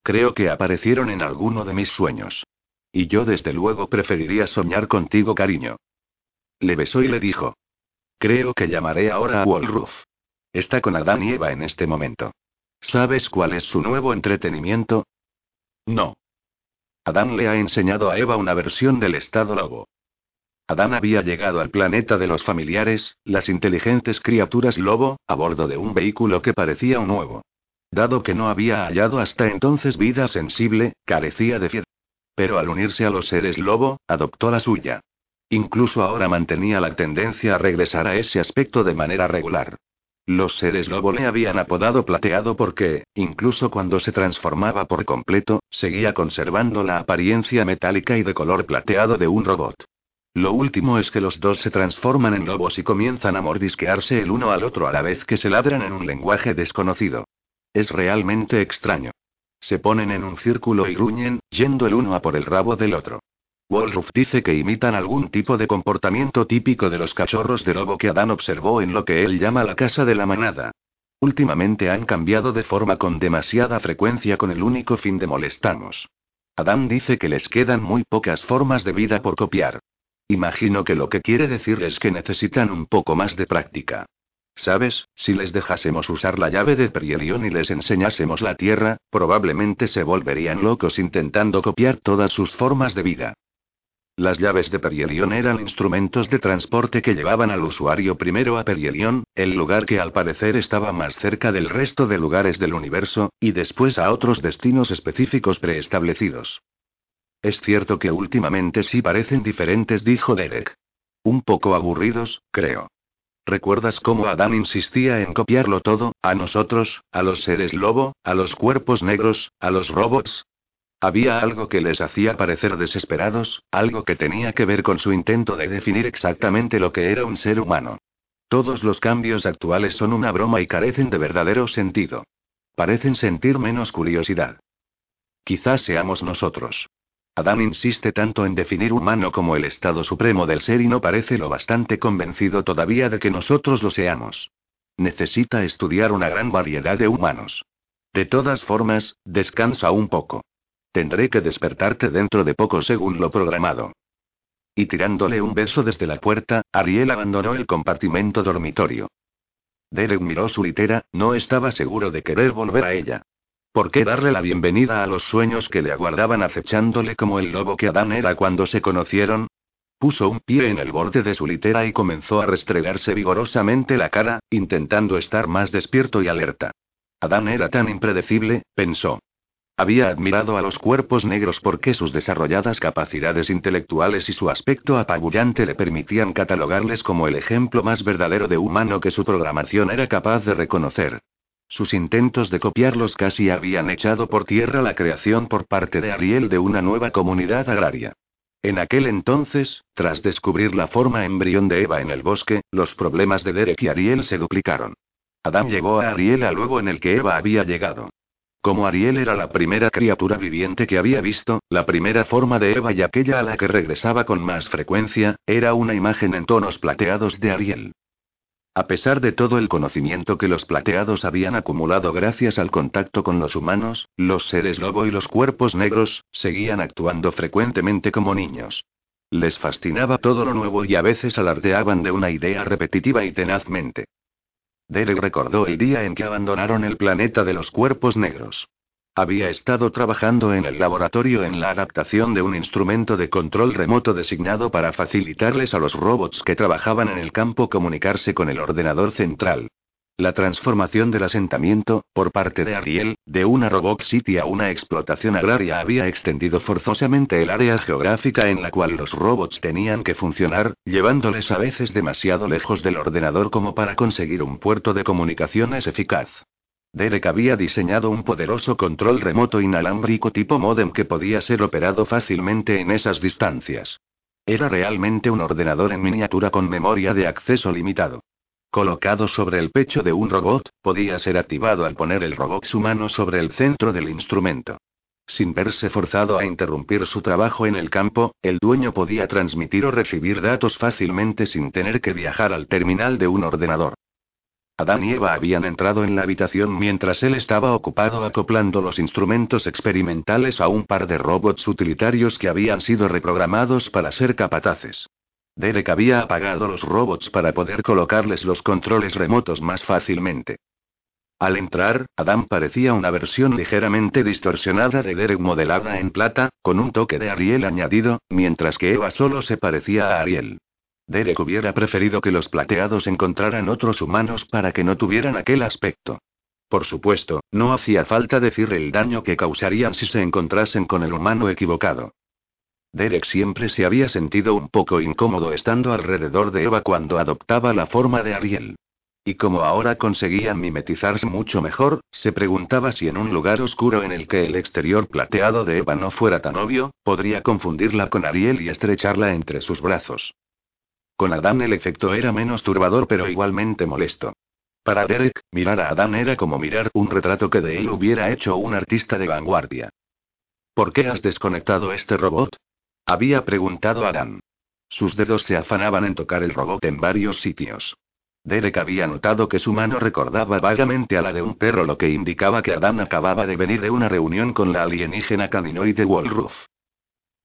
Creo que aparecieron en alguno de mis sueños. Y yo desde luego preferiría soñar contigo, cariño. Le besó y le dijo. Creo que llamaré ahora a Wolruf. Está con Adán y Eva en este momento. ¿Sabes cuál es su nuevo entretenimiento? No. Adán le ha enseñado a Eva una versión del estado lobo. Adán había llegado al planeta de los familiares, las inteligentes criaturas lobo, a bordo de un vehículo que parecía un nuevo. Dado que no había hallado hasta entonces vida sensible, carecía de fiel. Pero al unirse a los seres lobo, adoptó la suya. Incluso ahora mantenía la tendencia a regresar a ese aspecto de manera regular. Los seres lobo le habían apodado plateado porque, incluso cuando se transformaba por completo, seguía conservando la apariencia metálica y de color plateado de un robot. Lo último es que los dos se transforman en lobos y comienzan a mordisquearse el uno al otro a la vez que se ladran en un lenguaje desconocido. Es realmente extraño. Se ponen en un círculo y gruñen, yendo el uno a por el rabo del otro. Wolruf dice que imitan algún tipo de comportamiento típico de los cachorros de lobo que Adán observó en lo que él llama la casa de la manada. Últimamente han cambiado de forma con demasiada frecuencia con el único fin de molestarnos. Adán dice que les quedan muy pocas formas de vida por copiar. Imagino que lo que quiere decir es que necesitan un poco más de práctica. ¿Sabes? Si les dejásemos usar la llave de Perielion y les enseñásemos la Tierra, probablemente se volverían locos intentando copiar todas sus formas de vida. Las llaves de Perielion eran instrumentos de transporte que llevaban al usuario primero a Perielion, el lugar que al parecer estaba más cerca del resto de lugares del universo, y después a otros destinos específicos preestablecidos. Es cierto que últimamente sí parecen diferentes, dijo Derek. Un poco aburridos, creo. ¿Recuerdas cómo Adán insistía en copiarlo todo, a nosotros, a los seres lobo, a los cuerpos negros, a los robots? Había algo que les hacía parecer desesperados, algo que tenía que ver con su intento de definir exactamente lo que era un ser humano. Todos los cambios actuales son una broma y carecen de verdadero sentido. Parecen sentir menos curiosidad. Quizás seamos nosotros. Adán insiste tanto en definir humano como el estado supremo del ser y no parece lo bastante convencido todavía de que nosotros lo seamos. Necesita estudiar una gran variedad de humanos. De todas formas, descansa un poco. Tendré que despertarte dentro de poco según lo programado. Y tirándole un beso desde la puerta, Ariel abandonó el compartimento dormitorio. Derek miró su litera, no estaba seguro de querer volver a ella. ¿Por qué darle la bienvenida a los sueños que le aguardaban acechándole como el lobo que Adán era cuando se conocieron? Puso un pie en el borde de su litera y comenzó a restregarse vigorosamente la cara, intentando estar más despierto y alerta. Adán era tan impredecible, pensó. Había admirado a los cuerpos negros porque sus desarrolladas capacidades intelectuales y su aspecto apabullante le permitían catalogarles como el ejemplo más verdadero de humano que su programación era capaz de reconocer. Sus intentos de copiarlos casi habían echado por tierra la creación por parte de Ariel de una nueva comunidad agraria. En aquel entonces, tras descubrir la forma embrión de Eva en el bosque, los problemas de Derek y Ariel se duplicaron. Adán llegó a Ariel a luego en el que Eva había llegado. Como Ariel era la primera criatura viviente que había visto, la primera forma de Eva y aquella a la que regresaba con más frecuencia, era una imagen en tonos plateados de Ariel. A pesar de todo el conocimiento que los plateados habían acumulado gracias al contacto con los humanos, los seres lobo y los cuerpos negros, seguían actuando frecuentemente como niños. Les fascinaba todo lo nuevo y a veces alardeaban de una idea repetitiva y tenazmente. Derek recordó el día en que abandonaron el planeta de los cuerpos negros. Había estado trabajando en el laboratorio en la adaptación de un instrumento de control remoto designado para facilitarles a los robots que trabajaban en el campo comunicarse con el ordenador central. La transformación del asentamiento, por parte de Ariel, de una Robot City a una explotación agraria había extendido forzosamente el área geográfica en la cual los robots tenían que funcionar, llevándoles a veces demasiado lejos del ordenador como para conseguir un puerto de comunicaciones eficaz. Derek había diseñado un poderoso control remoto inalámbrico tipo modem que podía ser operado fácilmente en esas distancias. Era realmente un ordenador en miniatura con memoria de acceso limitado. Colocado sobre el pecho de un robot, podía ser activado al poner el robot su mano sobre el centro del instrumento. Sin verse forzado a interrumpir su trabajo en el campo, el dueño podía transmitir o recibir datos fácilmente sin tener que viajar al terminal de un ordenador. Adán y Eva habían entrado en la habitación mientras él estaba ocupado acoplando los instrumentos experimentales a un par de robots utilitarios que habían sido reprogramados para ser capataces. Derek había apagado los robots para poder colocarles los controles remotos más fácilmente. Al entrar, Adán parecía una versión ligeramente distorsionada de Derek modelada en plata, con un toque de Ariel añadido, mientras que Eva solo se parecía a Ariel. Derek hubiera preferido que los plateados encontraran otros humanos para que no tuvieran aquel aspecto. Por supuesto, no hacía falta decir el daño que causarían si se encontrasen con el humano equivocado. Derek siempre se había sentido un poco incómodo estando alrededor de Eva cuando adoptaba la forma de Ariel. Y como ahora conseguían mimetizarse mucho mejor, se preguntaba si en un lugar oscuro en el que el exterior plateado de Eva no fuera tan obvio, podría confundirla con Ariel y estrecharla entre sus brazos. Con Adán el efecto era menos turbador pero igualmente molesto. Para Derek, mirar a Adán era como mirar un retrato que de él hubiera hecho un artista de vanguardia. ¿Por qué has desconectado este robot? Había preguntado Adán. Sus dedos se afanaban en tocar el robot en varios sitios. Derek había notado que su mano recordaba vagamente a la de un perro, lo que indicaba que Adán acababa de venir de una reunión con la alienígena caninoide Wolroof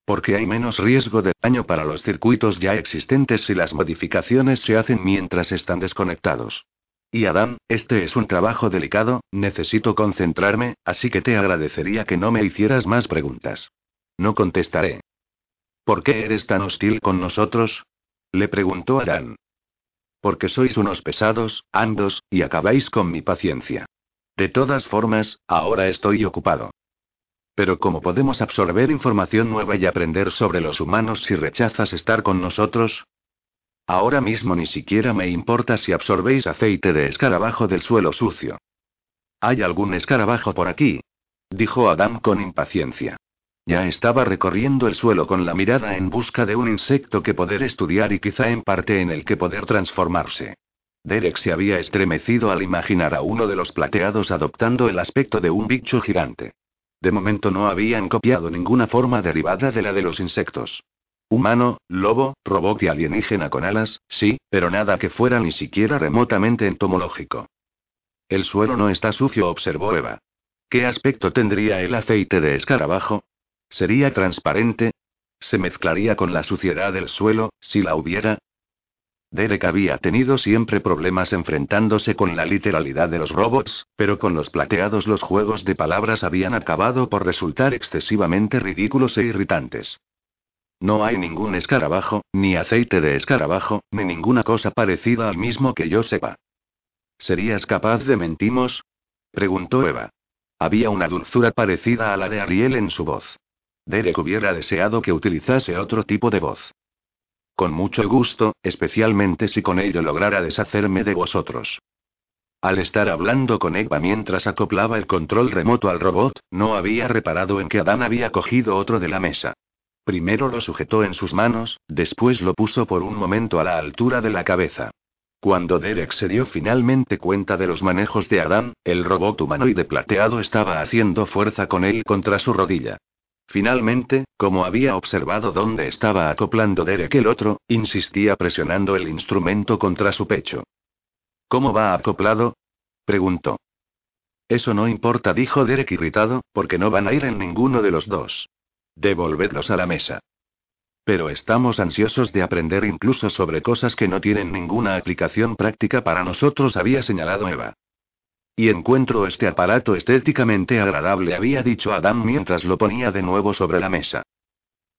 porque hay menos riesgo de daño para los circuitos ya existentes si las modificaciones se hacen mientras están desconectados. Y Adán, este es un trabajo delicado, necesito concentrarme, así que te agradecería que no me hicieras más preguntas. No contestaré. ¿Por qué eres tan hostil con nosotros? Le preguntó Adán. Porque sois unos pesados, ambos, y acabáis con mi paciencia. De todas formas, ahora estoy ocupado. Pero ¿cómo podemos absorber información nueva y aprender sobre los humanos si rechazas estar con nosotros? Ahora mismo ni siquiera me importa si absorbéis aceite de escarabajo del suelo sucio. ¿Hay algún escarabajo por aquí? dijo Adam con impaciencia. Ya estaba recorriendo el suelo con la mirada en busca de un insecto que poder estudiar y quizá en parte en el que poder transformarse. Derek se había estremecido al imaginar a uno de los plateados adoptando el aspecto de un bicho gigante. De momento no habían copiado ninguna forma derivada de la de los insectos. Humano, lobo, robot y alienígena con alas, sí, pero nada que fuera ni siquiera remotamente entomológico. El suelo no está sucio, observó Eva. ¿Qué aspecto tendría el aceite de escarabajo? ¿Sería transparente? ¿Se mezclaría con la suciedad del suelo, si la hubiera? Derek había tenido siempre problemas enfrentándose con la literalidad de los robots, pero con los plateados los juegos de palabras habían acabado por resultar excesivamente ridículos e irritantes. No hay ningún escarabajo, ni aceite de escarabajo, ni ninguna cosa parecida al mismo que yo sepa. ¿Serías capaz de mentimos? preguntó Eva. Había una dulzura parecida a la de Ariel en su voz. Derek hubiera deseado que utilizase otro tipo de voz. Con mucho gusto, especialmente si con ello lograra deshacerme de vosotros. Al estar hablando con Eva mientras acoplaba el control remoto al robot, no había reparado en que Adán había cogido otro de la mesa. Primero lo sujetó en sus manos, después lo puso por un momento a la altura de la cabeza. Cuando Derek se dio finalmente cuenta de los manejos de Adam, el robot humanoide plateado estaba haciendo fuerza con él contra su rodilla. Finalmente, como había observado dónde estaba acoplando Derek el otro, insistía presionando el instrumento contra su pecho. ¿Cómo va acoplado? preguntó. Eso no importa, dijo Derek irritado, porque no van a ir en ninguno de los dos. Devolvedlos a la mesa. Pero estamos ansiosos de aprender incluso sobre cosas que no tienen ninguna aplicación práctica para nosotros, había señalado Eva. Y encuentro este aparato estéticamente agradable, había dicho Adam mientras lo ponía de nuevo sobre la mesa.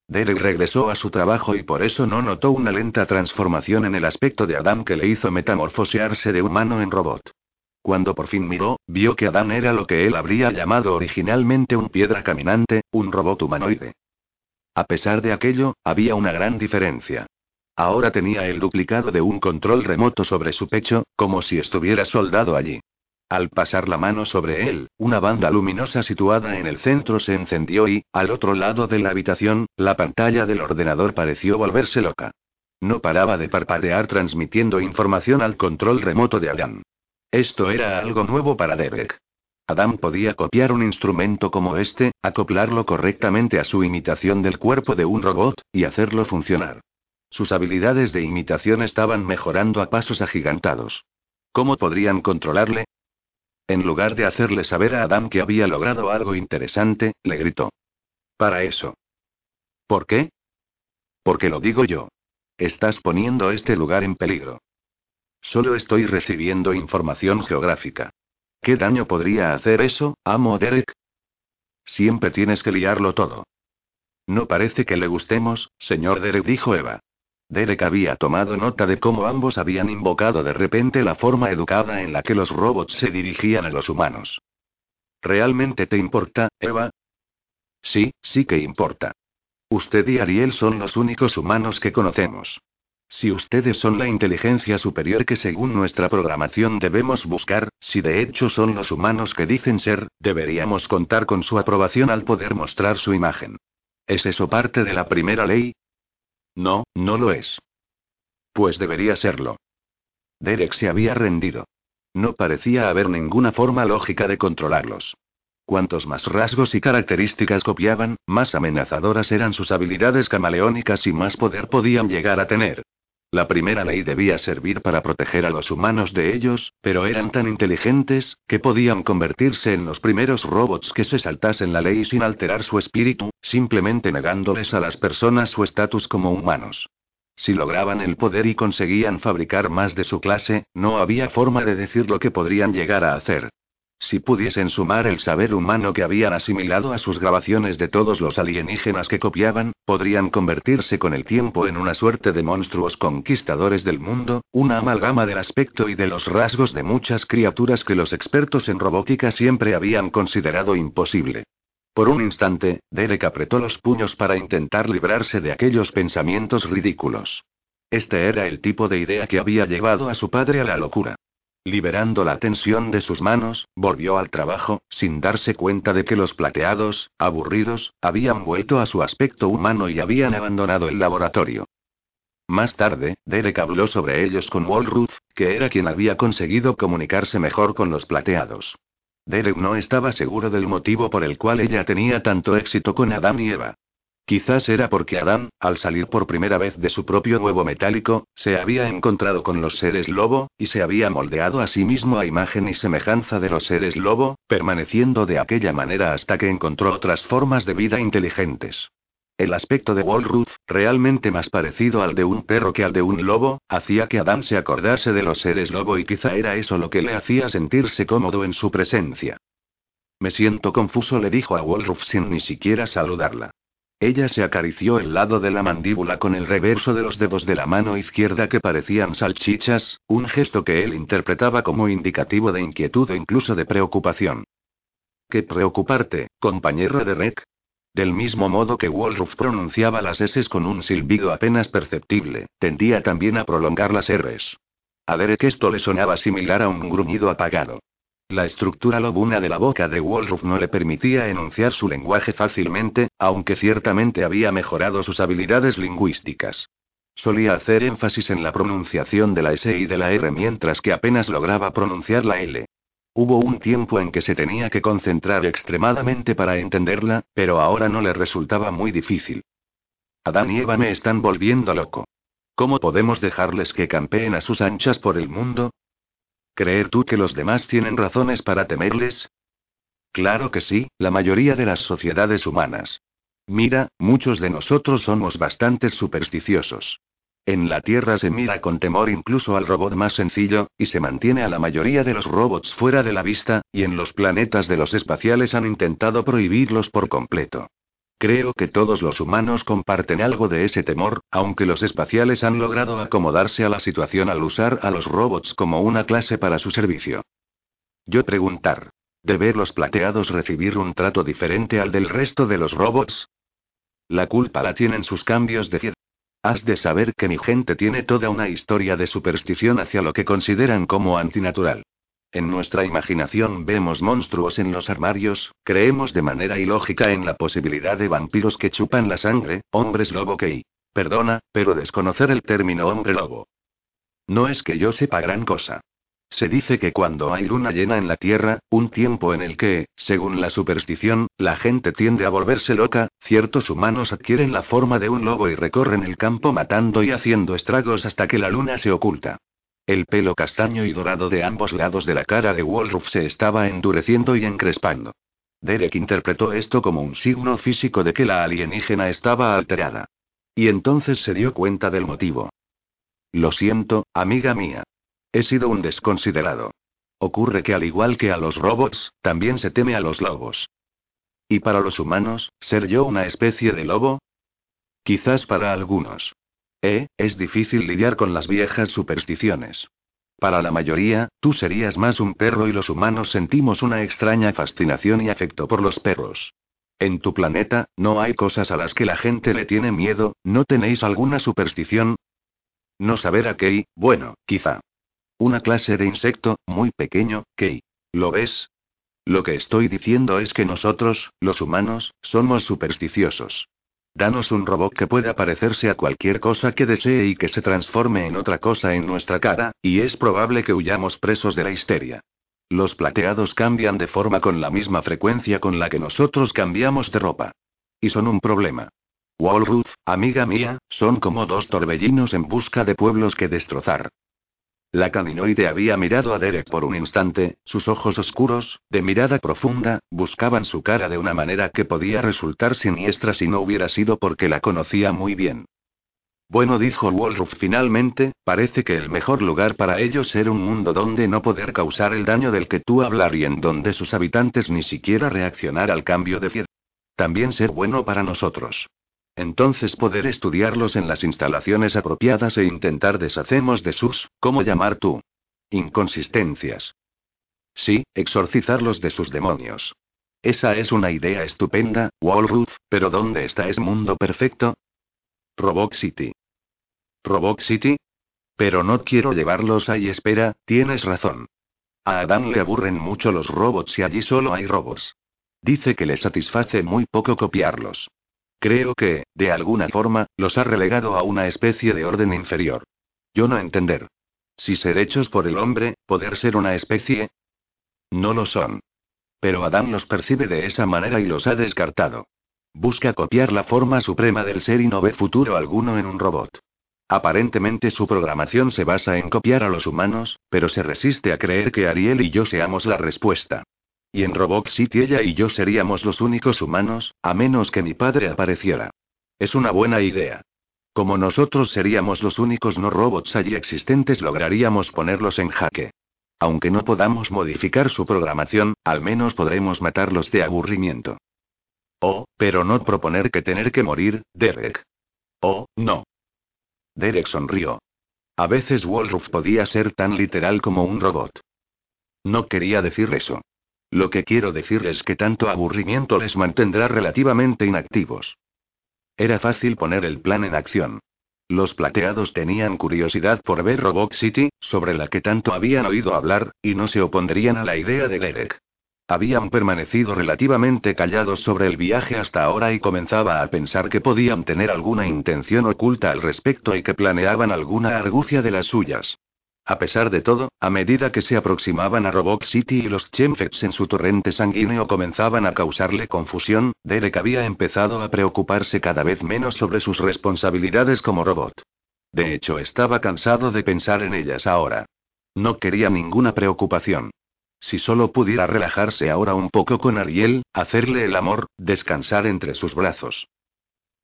Derek regresó a su trabajo y por eso no notó una lenta transformación en el aspecto de Adam que le hizo metamorfosearse de humano en robot. Cuando por fin miró, vio que Adam era lo que él habría llamado originalmente un piedra caminante, un robot humanoide. A pesar de aquello, había una gran diferencia. Ahora tenía el duplicado de un control remoto sobre su pecho, como si estuviera soldado allí. Al pasar la mano sobre él, una banda luminosa situada en el centro se encendió y, al otro lado de la habitación, la pantalla del ordenador pareció volverse loca. No paraba de parpadear transmitiendo información al control remoto de Adam. Esto era algo nuevo para Derek. Adam podía copiar un instrumento como este, acoplarlo correctamente a su imitación del cuerpo de un robot, y hacerlo funcionar. Sus habilidades de imitación estaban mejorando a pasos agigantados. ¿Cómo podrían controlarle? En lugar de hacerle saber a Adam que había logrado algo interesante, le gritó. Para eso. ¿Por qué? Porque lo digo yo. Estás poniendo este lugar en peligro. Solo estoy recibiendo información geográfica. ¿Qué daño podría hacer eso, amo Derek? Siempre tienes que liarlo todo. No parece que le gustemos, señor Derek, dijo Eva. Derek había tomado nota de cómo ambos habían invocado de repente la forma educada en la que los robots se dirigían a los humanos. ¿Realmente te importa, Eva? Sí, sí que importa. Usted y Ariel son los únicos humanos que conocemos. Si ustedes son la inteligencia superior que según nuestra programación debemos buscar, si de hecho son los humanos que dicen ser, deberíamos contar con su aprobación al poder mostrar su imagen. ¿Es eso parte de la primera ley? No, no lo es. Pues debería serlo. Derek se había rendido. No parecía haber ninguna forma lógica de controlarlos. Cuantos más rasgos y características copiaban, más amenazadoras eran sus habilidades camaleónicas y más poder podían llegar a tener. La primera ley debía servir para proteger a los humanos de ellos, pero eran tan inteligentes, que podían convertirse en los primeros robots que se saltasen la ley sin alterar su espíritu, simplemente negándoles a las personas su estatus como humanos. Si lograban el poder y conseguían fabricar más de su clase, no había forma de decir lo que podrían llegar a hacer. Si pudiesen sumar el saber humano que habían asimilado a sus grabaciones de todos los alienígenas que copiaban, podrían convertirse con el tiempo en una suerte de monstruos conquistadores del mundo, una amalgama del aspecto y de los rasgos de muchas criaturas que los expertos en robótica siempre habían considerado imposible. Por un instante, Derek apretó los puños para intentar librarse de aquellos pensamientos ridículos. Este era el tipo de idea que había llevado a su padre a la locura. Liberando la tensión de sus manos, volvió al trabajo, sin darse cuenta de que los plateados, aburridos, habían vuelto a su aspecto humano y habían abandonado el laboratorio. Más tarde, Derek habló sobre ellos con Walruth, que era quien había conseguido comunicarse mejor con los plateados. Derek no estaba seguro del motivo por el cual ella tenía tanto éxito con Adam y Eva. Quizás era porque Adán, al salir por primera vez de su propio huevo metálico, se había encontrado con los seres lobo, y se había moldeado a sí mismo a imagen y semejanza de los seres lobo, permaneciendo de aquella manera hasta que encontró otras formas de vida inteligentes. El aspecto de Walruth, realmente más parecido al de un perro que al de un lobo, hacía que Adán se acordase de los seres lobo y quizá era eso lo que le hacía sentirse cómodo en su presencia. Me siento confuso, le dijo a Walruth sin ni siquiera saludarla. Ella se acarició el lado de la mandíbula con el reverso de los dedos de la mano izquierda que parecían salchichas, un gesto que él interpretaba como indicativo de inquietud e incluso de preocupación. ¿Qué preocuparte, compañera de Rec? Del mismo modo que Wolruf pronunciaba las S con un silbido apenas perceptible, tendía también a prolongar las Rs. A Derek esto le sonaba similar a un gruñido apagado. La estructura lobuna de la boca de Wolruf no le permitía enunciar su lenguaje fácilmente, aunque ciertamente había mejorado sus habilidades lingüísticas. Solía hacer énfasis en la pronunciación de la S y de la R mientras que apenas lograba pronunciar la L. Hubo un tiempo en que se tenía que concentrar extremadamente para entenderla, pero ahora no le resultaba muy difícil. Adán y Eva me están volviendo loco. ¿Cómo podemos dejarles que campeen a sus anchas por el mundo? ¿Creer tú que los demás tienen razones para temerles? Claro que sí, la mayoría de las sociedades humanas. Mira, muchos de nosotros somos bastante supersticiosos. En la Tierra se mira con temor incluso al robot más sencillo, y se mantiene a la mayoría de los robots fuera de la vista, y en los planetas de los espaciales han intentado prohibirlos por completo. Creo que todos los humanos comparten algo de ese temor, aunque los espaciales han logrado acomodarse a la situación al usar a los robots como una clase para su servicio. Yo preguntar. ¿Deber los plateados recibir un trato diferente al del resto de los robots? La culpa la tienen sus cambios de cierre. Has de saber que mi gente tiene toda una historia de superstición hacia lo que consideran como antinatural. En nuestra imaginación vemos monstruos en los armarios, creemos de manera ilógica en la posibilidad de vampiros que chupan la sangre, hombres lobo que... Perdona, pero desconocer el término hombre lobo. No es que yo sepa gran cosa. Se dice que cuando hay luna llena en la Tierra, un tiempo en el que, según la superstición, la gente tiende a volverse loca, ciertos humanos adquieren la forma de un lobo y recorren el campo matando y haciendo estragos hasta que la luna se oculta. El pelo castaño y dorado de ambos lados de la cara de Wolruf se estaba endureciendo y encrespando. Derek interpretó esto como un signo físico de que la alienígena estaba alterada. Y entonces se dio cuenta del motivo. Lo siento, amiga mía. He sido un desconsiderado. Ocurre que al igual que a los robots, también se teme a los lobos. ¿Y para los humanos, ser yo una especie de lobo? Quizás para algunos. Eh, es difícil lidiar con las viejas supersticiones. Para la mayoría, tú serías más un perro y los humanos sentimos una extraña fascinación y afecto por los perros. En tu planeta, no hay cosas a las que la gente le tiene miedo, ¿no tenéis alguna superstición? No saber a qué, bueno, quizá. Una clase de insecto, muy pequeño, ¿qué? ¿Lo ves? Lo que estoy diciendo es que nosotros, los humanos, somos supersticiosos. Danos un robot que pueda parecerse a cualquier cosa que desee y que se transforme en otra cosa en nuestra cara, y es probable que huyamos presos de la histeria. Los plateados cambian de forma con la misma frecuencia con la que nosotros cambiamos de ropa. Y son un problema. Walruth, amiga mía, son como dos torbellinos en busca de pueblos que destrozar. La caninoide había mirado a Derek por un instante, sus ojos oscuros, de mirada profunda, buscaban su cara de una manera que podía resultar siniestra si no hubiera sido porque la conocía muy bien. Bueno, dijo Wolruf finalmente, parece que el mejor lugar para ellos era un mundo donde no poder causar el daño del que tú hablar y en donde sus habitantes ni siquiera reaccionar al cambio de fiel. También ser bueno para nosotros. Entonces poder estudiarlos en las instalaciones apropiadas e intentar deshacemos de sus, ¿cómo llamar tú? Inconsistencias. Sí, exorcizarlos de sus demonios. Esa es una idea estupenda, Walruth, pero ¿dónde está ese mundo perfecto? Robot City. ¿Robot City? Pero no quiero llevarlos ahí. Espera, tienes razón. A Adán le aburren mucho los robots y allí solo hay robots. Dice que le satisface muy poco copiarlos. Creo que, de alguna forma, los ha relegado a una especie de orden inferior. Yo no entender. Si ser hechos por el hombre, poder ser una especie. No lo son. Pero Adán los percibe de esa manera y los ha descartado. Busca copiar la forma suprema del ser y no ve futuro alguno en un robot. Aparentemente su programación se basa en copiar a los humanos, pero se resiste a creer que Ariel y yo seamos la respuesta. Y en Robot City ella y yo seríamos los únicos humanos, a menos que mi padre apareciera. Es una buena idea. Como nosotros seríamos los únicos no robots allí existentes, lograríamos ponerlos en jaque. Aunque no podamos modificar su programación, al menos podremos matarlos de aburrimiento. Oh, pero no proponer que tener que morir, Derek. Oh, no. Derek sonrió. A veces Wolruf podía ser tan literal como un robot. No quería decir eso. Lo que quiero decir es que tanto aburrimiento les mantendrá relativamente inactivos. Era fácil poner el plan en acción. Los plateados tenían curiosidad por ver Robot City, sobre la que tanto habían oído hablar, y no se opondrían a la idea de Derek. Habían permanecido relativamente callados sobre el viaje hasta ahora y comenzaba a pensar que podían tener alguna intención oculta al respecto y que planeaban alguna argucia de las suyas. A pesar de todo, a medida que se aproximaban a Robot City y los Chemfets en su torrente sanguíneo comenzaban a causarle confusión, Derek había empezado a preocuparse cada vez menos sobre sus responsabilidades como robot. De hecho, estaba cansado de pensar en ellas ahora. No quería ninguna preocupación. Si solo pudiera relajarse ahora un poco con Ariel, hacerle el amor, descansar entre sus brazos.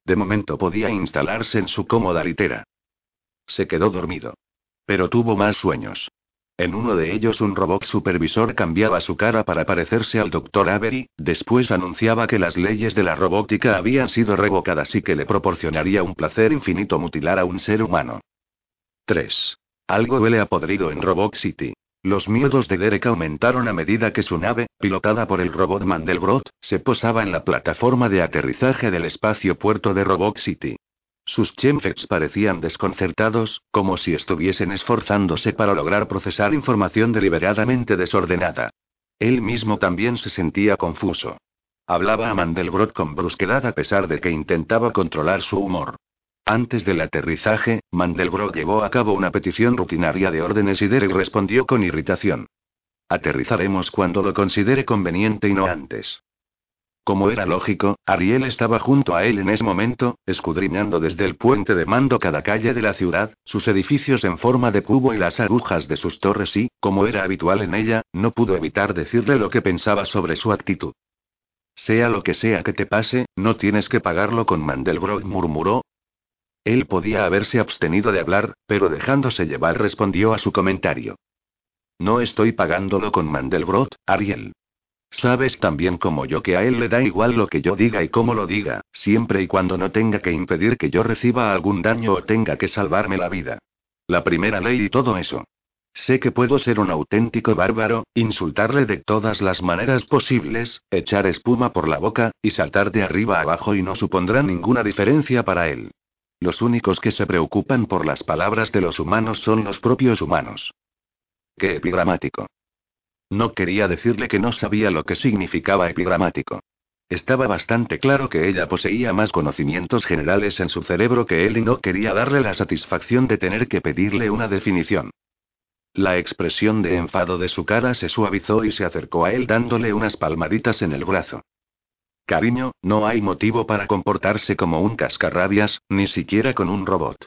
De momento podía instalarse en su cómoda litera. Se quedó dormido. Pero tuvo más sueños. En uno de ellos un robot supervisor cambiaba su cara para parecerse al Dr. Avery, después anunciaba que las leyes de la robótica habían sido revocadas y que le proporcionaría un placer infinito mutilar a un ser humano. 3. Algo huele a podrido en Robot City. Los miedos de Derek aumentaron a medida que su nave, pilotada por el robot Mandelbrot, se posaba en la plataforma de aterrizaje del espacio puerto de Robot City. Sus chemfex parecían desconcertados, como si estuviesen esforzándose para lograr procesar información deliberadamente desordenada. Él mismo también se sentía confuso. Hablaba a Mandelbrot con brusquedad a pesar de que intentaba controlar su humor. Antes del aterrizaje, Mandelbrot llevó a cabo una petición rutinaria de órdenes y Derek respondió con irritación. Aterrizaremos cuando lo considere conveniente y no antes. Como era lógico, Ariel estaba junto a él en ese momento, escudriñando desde el puente de mando cada calle de la ciudad, sus edificios en forma de cubo y las agujas de sus torres y, como era habitual en ella, no pudo evitar decirle lo que pensaba sobre su actitud. Sea lo que sea que te pase, no tienes que pagarlo con Mandelbrot, murmuró. Él podía haberse abstenido de hablar, pero dejándose llevar respondió a su comentario. No estoy pagándolo con Mandelbrot, Ariel. Sabes tan bien como yo que a él le da igual lo que yo diga y cómo lo diga, siempre y cuando no tenga que impedir que yo reciba algún daño o tenga que salvarme la vida. La primera ley y todo eso. Sé que puedo ser un auténtico bárbaro, insultarle de todas las maneras posibles, echar espuma por la boca, y saltar de arriba abajo y no supondrá ninguna diferencia para él. Los únicos que se preocupan por las palabras de los humanos son los propios humanos. Qué epigramático. No quería decirle que no sabía lo que significaba epigramático. Estaba bastante claro que ella poseía más conocimientos generales en su cerebro que él y no quería darle la satisfacción de tener que pedirle una definición. La expresión de enfado de su cara se suavizó y se acercó a él dándole unas palmaditas en el brazo. Cariño, no hay motivo para comportarse como un cascarrabias, ni siquiera con un robot.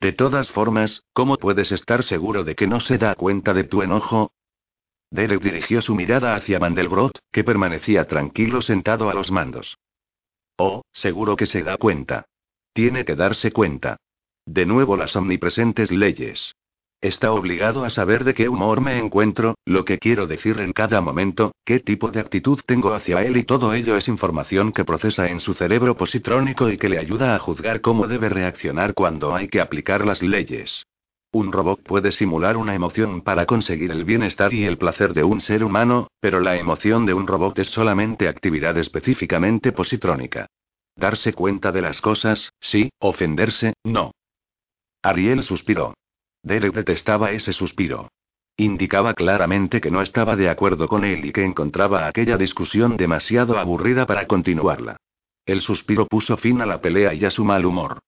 De todas formas, ¿cómo puedes estar seguro de que no se da cuenta de tu enojo? Derek dirigió su mirada hacia Mandelbrot, que permanecía tranquilo sentado a los mandos. Oh, seguro que se da cuenta. Tiene que darse cuenta. De nuevo las omnipresentes leyes. Está obligado a saber de qué humor me encuentro, lo que quiero decir en cada momento, qué tipo de actitud tengo hacia él y todo ello es información que procesa en su cerebro positrónico y que le ayuda a juzgar cómo debe reaccionar cuando hay que aplicar las leyes. Un robot puede simular una emoción para conseguir el bienestar y el placer de un ser humano, pero la emoción de un robot es solamente actividad específicamente positrónica. Darse cuenta de las cosas, sí, ofenderse, no. Ariel suspiró. Derek detestaba ese suspiro. Indicaba claramente que no estaba de acuerdo con él y que encontraba aquella discusión demasiado aburrida para continuarla. El suspiro puso fin a la pelea y a su mal humor.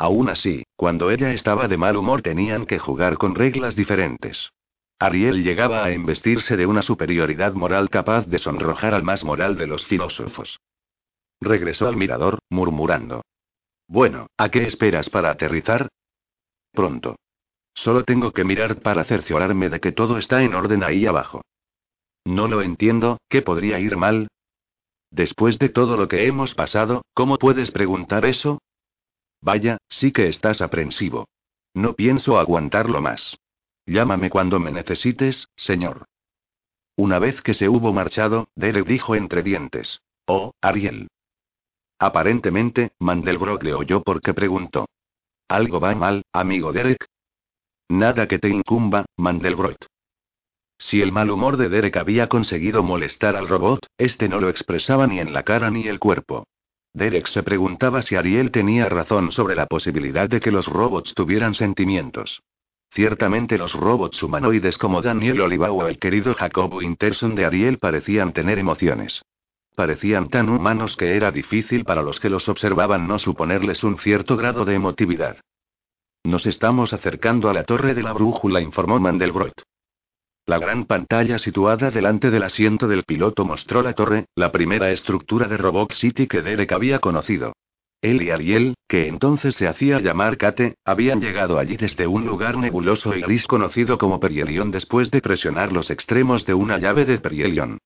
Aún así, cuando ella estaba de mal humor tenían que jugar con reglas diferentes. Ariel llegaba a investirse de una superioridad moral capaz de sonrojar al más moral de los filósofos. Regresó al mirador, murmurando. Bueno, ¿a qué esperas para aterrizar? Pronto. Solo tengo que mirar para cerciorarme de que todo está en orden ahí abajo. No lo entiendo, ¿qué podría ir mal? Después de todo lo que hemos pasado, ¿cómo puedes preguntar eso? Vaya, sí que estás aprensivo. No pienso aguantarlo más. Llámame cuando me necesites, señor. Una vez que se hubo marchado, Derek dijo entre dientes. Oh, Ariel. Aparentemente, Mandelbrot le oyó porque preguntó. ¿Algo va mal, amigo Derek? Nada que te incumba, Mandelbrot. Si el mal humor de Derek había conseguido molestar al robot, este no lo expresaba ni en la cara ni el cuerpo. Derek se preguntaba si Ariel tenía razón sobre la posibilidad de que los robots tuvieran sentimientos. Ciertamente los robots humanoides como Daniel Oliva o el querido Jacob Winterson de Ariel parecían tener emociones. Parecían tan humanos que era difícil para los que los observaban no suponerles un cierto grado de emotividad. Nos estamos acercando a la torre de la brújula, informó Mandelbrot. La gran pantalla situada delante del asiento del piloto mostró la torre, la primera estructura de Robot City que Derek había conocido. Él y Ariel, que entonces se hacía llamar Kate, habían llegado allí desde un lugar nebuloso y gris conocido como Perielion después de presionar los extremos de una llave de Perielion.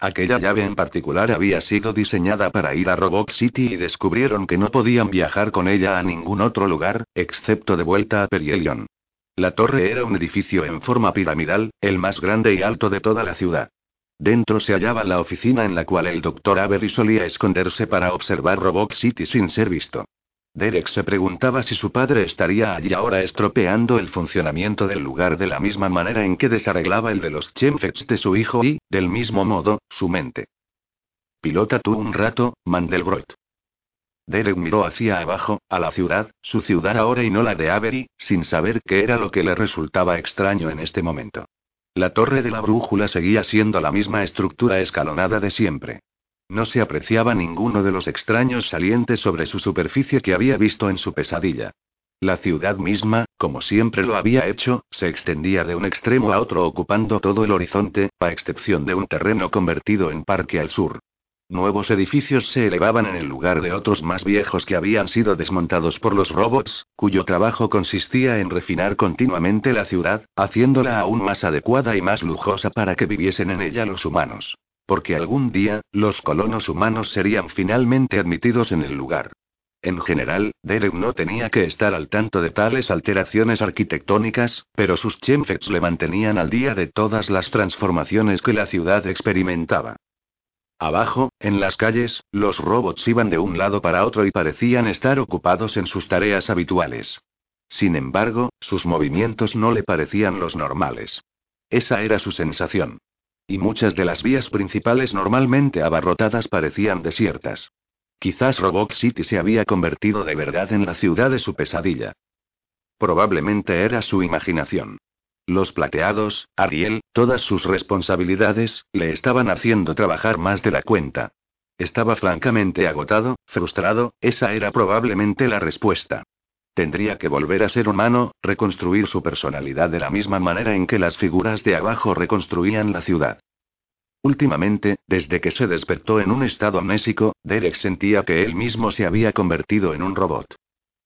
Aquella llave en particular había sido diseñada para ir a Robot City y descubrieron que no podían viajar con ella a ningún otro lugar, excepto de vuelta a Perielion. La torre era un edificio en forma piramidal, el más grande y alto de toda la ciudad. Dentro se hallaba la oficina en la cual el doctor Avery solía esconderse para observar Robot City sin ser visto. Derek se preguntaba si su padre estaría allí ahora estropeando el funcionamiento del lugar de la misma manera en que desarreglaba el de los Chemfets de su hijo y, del mismo modo, su mente. Pilota tú un rato, Mandelbrot. Derek miró hacia abajo, a la ciudad, su ciudad ahora y no la de Avery, sin saber qué era lo que le resultaba extraño en este momento. La torre de la brújula seguía siendo la misma estructura escalonada de siempre. No se apreciaba ninguno de los extraños salientes sobre su superficie que había visto en su pesadilla. La ciudad misma, como siempre lo había hecho, se extendía de un extremo a otro ocupando todo el horizonte, a excepción de un terreno convertido en parque al sur. Nuevos edificios se elevaban en el lugar de otros más viejos que habían sido desmontados por los robots, cuyo trabajo consistía en refinar continuamente la ciudad, haciéndola aún más adecuada y más lujosa para que viviesen en ella los humanos. Porque algún día, los colonos humanos serían finalmente admitidos en el lugar. En general, Derek no tenía que estar al tanto de tales alteraciones arquitectónicas, pero sus chemfets le mantenían al día de todas las transformaciones que la ciudad experimentaba. Abajo, en las calles, los robots iban de un lado para otro y parecían estar ocupados en sus tareas habituales. Sin embargo, sus movimientos no le parecían los normales. Esa era su sensación. Y muchas de las vías principales normalmente abarrotadas parecían desiertas. Quizás Robot City se había convertido de verdad en la ciudad de su pesadilla. Probablemente era su imaginación. Los plateados, Ariel, todas sus responsabilidades, le estaban haciendo trabajar más de la cuenta. Estaba francamente agotado, frustrado, esa era probablemente la respuesta. Tendría que volver a ser humano, reconstruir su personalidad de la misma manera en que las figuras de abajo reconstruían la ciudad. Últimamente, desde que se despertó en un estado amnésico, Derek sentía que él mismo se había convertido en un robot.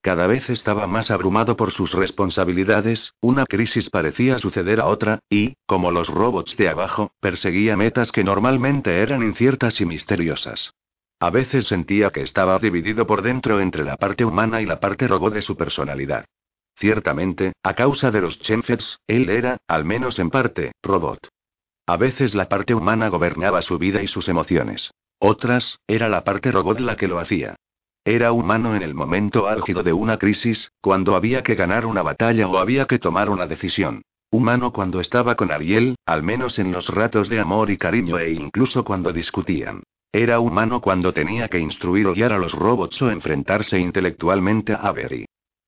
Cada vez estaba más abrumado por sus responsabilidades, una crisis parecía suceder a otra, y, como los robots de abajo, perseguía metas que normalmente eran inciertas y misteriosas. A veces sentía que estaba dividido por dentro entre la parte humana y la parte robot de su personalidad. Ciertamente, a causa de los Chenfets, él era, al menos en parte, robot. A veces la parte humana gobernaba su vida y sus emociones. Otras, era la parte robot la que lo hacía. Era humano en el momento álgido de una crisis, cuando había que ganar una batalla o había que tomar una decisión. Humano cuando estaba con Ariel, al menos en los ratos de amor y cariño e incluso cuando discutían. Era humano cuando tenía que instruir o guiar a los robots o enfrentarse intelectualmente a Avery.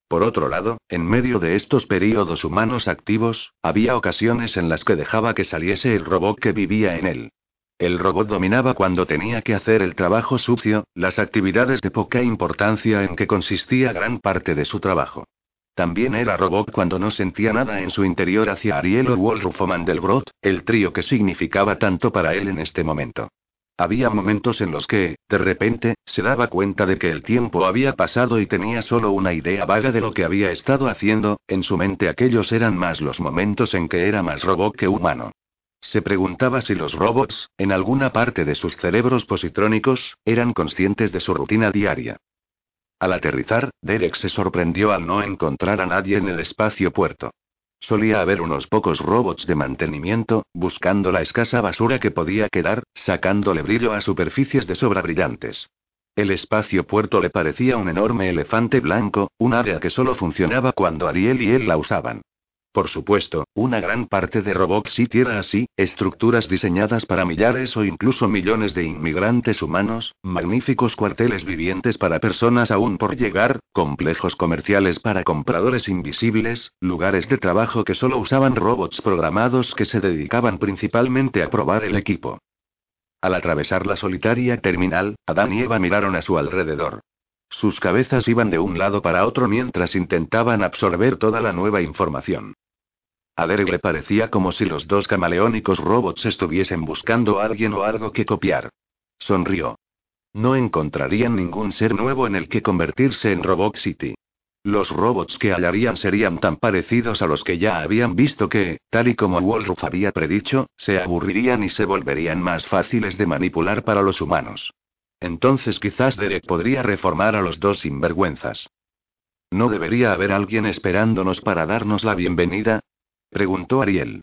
Por otro lado, en medio de estos períodos humanos activos, había ocasiones en las que dejaba que saliese el robot que vivía en él. El robot dominaba cuando tenía que hacer el trabajo sucio, las actividades de poca importancia en que consistía gran parte de su trabajo. También era robot cuando no sentía nada en su interior hacia Ariel o Wolf o Mandelbrot, el trío que significaba tanto para él en este momento. Había momentos en los que, de repente, se daba cuenta de que el tiempo había pasado y tenía solo una idea vaga de lo que había estado haciendo, en su mente aquellos eran más los momentos en que era más robot que humano. Se preguntaba si los robots, en alguna parte de sus cerebros positrónicos, eran conscientes de su rutina diaria. Al aterrizar, Derek se sorprendió al no encontrar a nadie en el espacio puerto. Solía haber unos pocos robots de mantenimiento, buscando la escasa basura que podía quedar, sacándole brillo a superficies de sobra brillantes. El espacio puerto le parecía un enorme elefante blanco, un área que solo funcionaba cuando Ariel y él la usaban. Por supuesto, una gran parte de Robot City era así, estructuras diseñadas para millares o incluso millones de inmigrantes humanos, magníficos cuarteles vivientes para personas aún por llegar, complejos comerciales para compradores invisibles, lugares de trabajo que solo usaban robots programados que se dedicaban principalmente a probar el equipo. Al atravesar la solitaria terminal, Adán y Eva miraron a su alrededor. Sus cabezas iban de un lado para otro mientras intentaban absorber toda la nueva información. A Derek le parecía como si los dos camaleónicos robots estuviesen buscando a alguien o algo que copiar. Sonrió. No encontrarían ningún ser nuevo en el que convertirse en Robot City. Los robots que hallarían serían tan parecidos a los que ya habían visto que, tal y como Wolf había predicho, se aburrirían y se volverían más fáciles de manipular para los humanos. Entonces quizás Derek podría reformar a los dos sinvergüenzas. ¿No debería haber alguien esperándonos para darnos la bienvenida? Preguntó Ariel.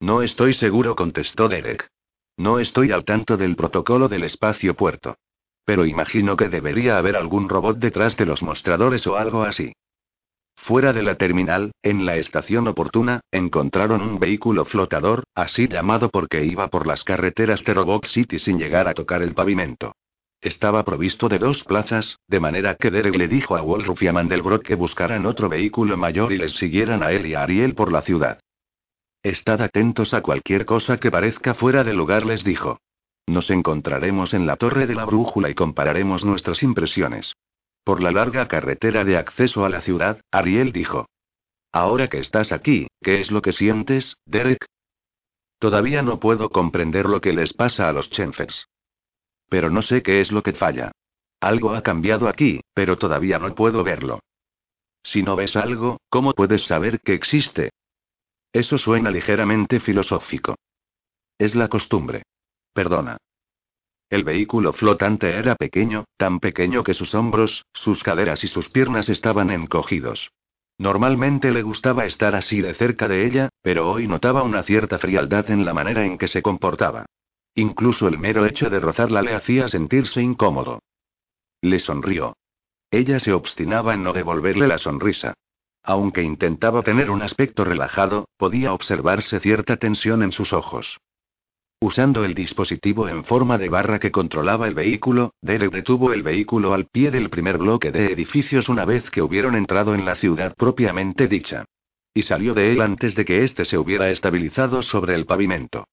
No estoy seguro, contestó Derek. No estoy al tanto del protocolo del espacio puerto. Pero imagino que debería haber algún robot detrás de los mostradores o algo así. Fuera de la terminal, en la estación oportuna, encontraron un vehículo flotador, así llamado porque iba por las carreteras de Robot City sin llegar a tocar el pavimento. Estaba provisto de dos plazas, de manera que Derek le dijo a Wolf y a Mandelbrot que buscaran otro vehículo mayor y les siguieran a él y a Ariel por la ciudad. Estad atentos a cualquier cosa que parezca fuera de lugar, les dijo. Nos encontraremos en la torre de la brújula y compararemos nuestras impresiones. Por la larga carretera de acceso a la ciudad, Ariel dijo. Ahora que estás aquí, ¿qué es lo que sientes, Derek? Todavía no puedo comprender lo que les pasa a los Chenfers. Pero no sé qué es lo que falla. Algo ha cambiado aquí, pero todavía no puedo verlo. Si no ves algo, ¿cómo puedes saber que existe? Eso suena ligeramente filosófico. Es la costumbre. Perdona. El vehículo flotante era pequeño, tan pequeño que sus hombros, sus caderas y sus piernas estaban encogidos. Normalmente le gustaba estar así de cerca de ella, pero hoy notaba una cierta frialdad en la manera en que se comportaba. Incluso el mero hecho de rozarla le hacía sentirse incómodo. Le sonrió. Ella se obstinaba en no devolverle la sonrisa. Aunque intentaba tener un aspecto relajado, podía observarse cierta tensión en sus ojos. Usando el dispositivo en forma de barra que controlaba el vehículo, Derek detuvo el vehículo al pie del primer bloque de edificios una vez que hubieron entrado en la ciudad propiamente dicha. Y salió de él antes de que éste se hubiera estabilizado sobre el pavimento.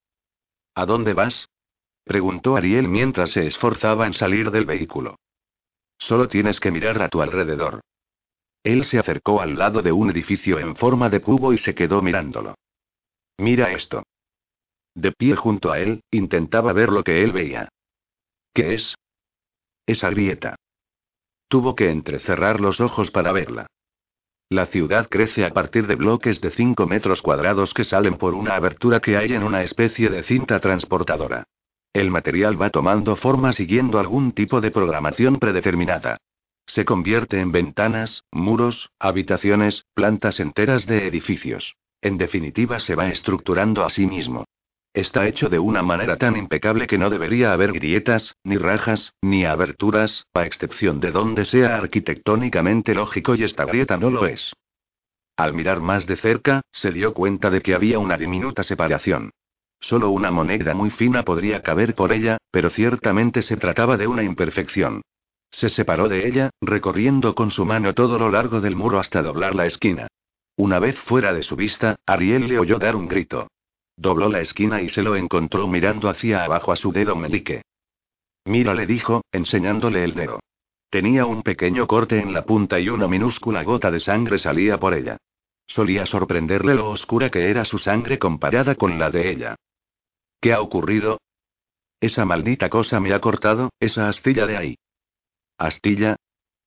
¿A dónde vas? preguntó Ariel mientras se esforzaba en salir del vehículo. Solo tienes que mirar a tu alrededor. Él se acercó al lado de un edificio en forma de cubo y se quedó mirándolo. Mira esto. De pie junto a él, intentaba ver lo que él veía. ¿Qué es? Esa grieta. Tuvo que entrecerrar los ojos para verla. La ciudad crece a partir de bloques de 5 metros cuadrados que salen por una abertura que hay en una especie de cinta transportadora. El material va tomando forma siguiendo algún tipo de programación predeterminada. Se convierte en ventanas, muros, habitaciones, plantas enteras de edificios. En definitiva, se va estructurando a sí mismo. Está hecho de una manera tan impecable que no debería haber grietas, ni rajas, ni aberturas, a excepción de donde sea arquitectónicamente lógico y esta grieta no lo es. Al mirar más de cerca, se dio cuenta de que había una diminuta separación. Solo una moneda muy fina podría caber por ella, pero ciertamente se trataba de una imperfección. Se separó de ella, recorriendo con su mano todo lo largo del muro hasta doblar la esquina. Una vez fuera de su vista, Ariel le oyó dar un grito. Dobló la esquina y se lo encontró mirando hacia abajo a su dedo melique. Mira, le dijo, enseñándole el dedo. Tenía un pequeño corte en la punta y una minúscula gota de sangre salía por ella. Solía sorprenderle lo oscura que era su sangre comparada con la de ella. ¿Qué ha ocurrido? Esa maldita cosa me ha cortado, esa astilla de ahí. ¿Astilla?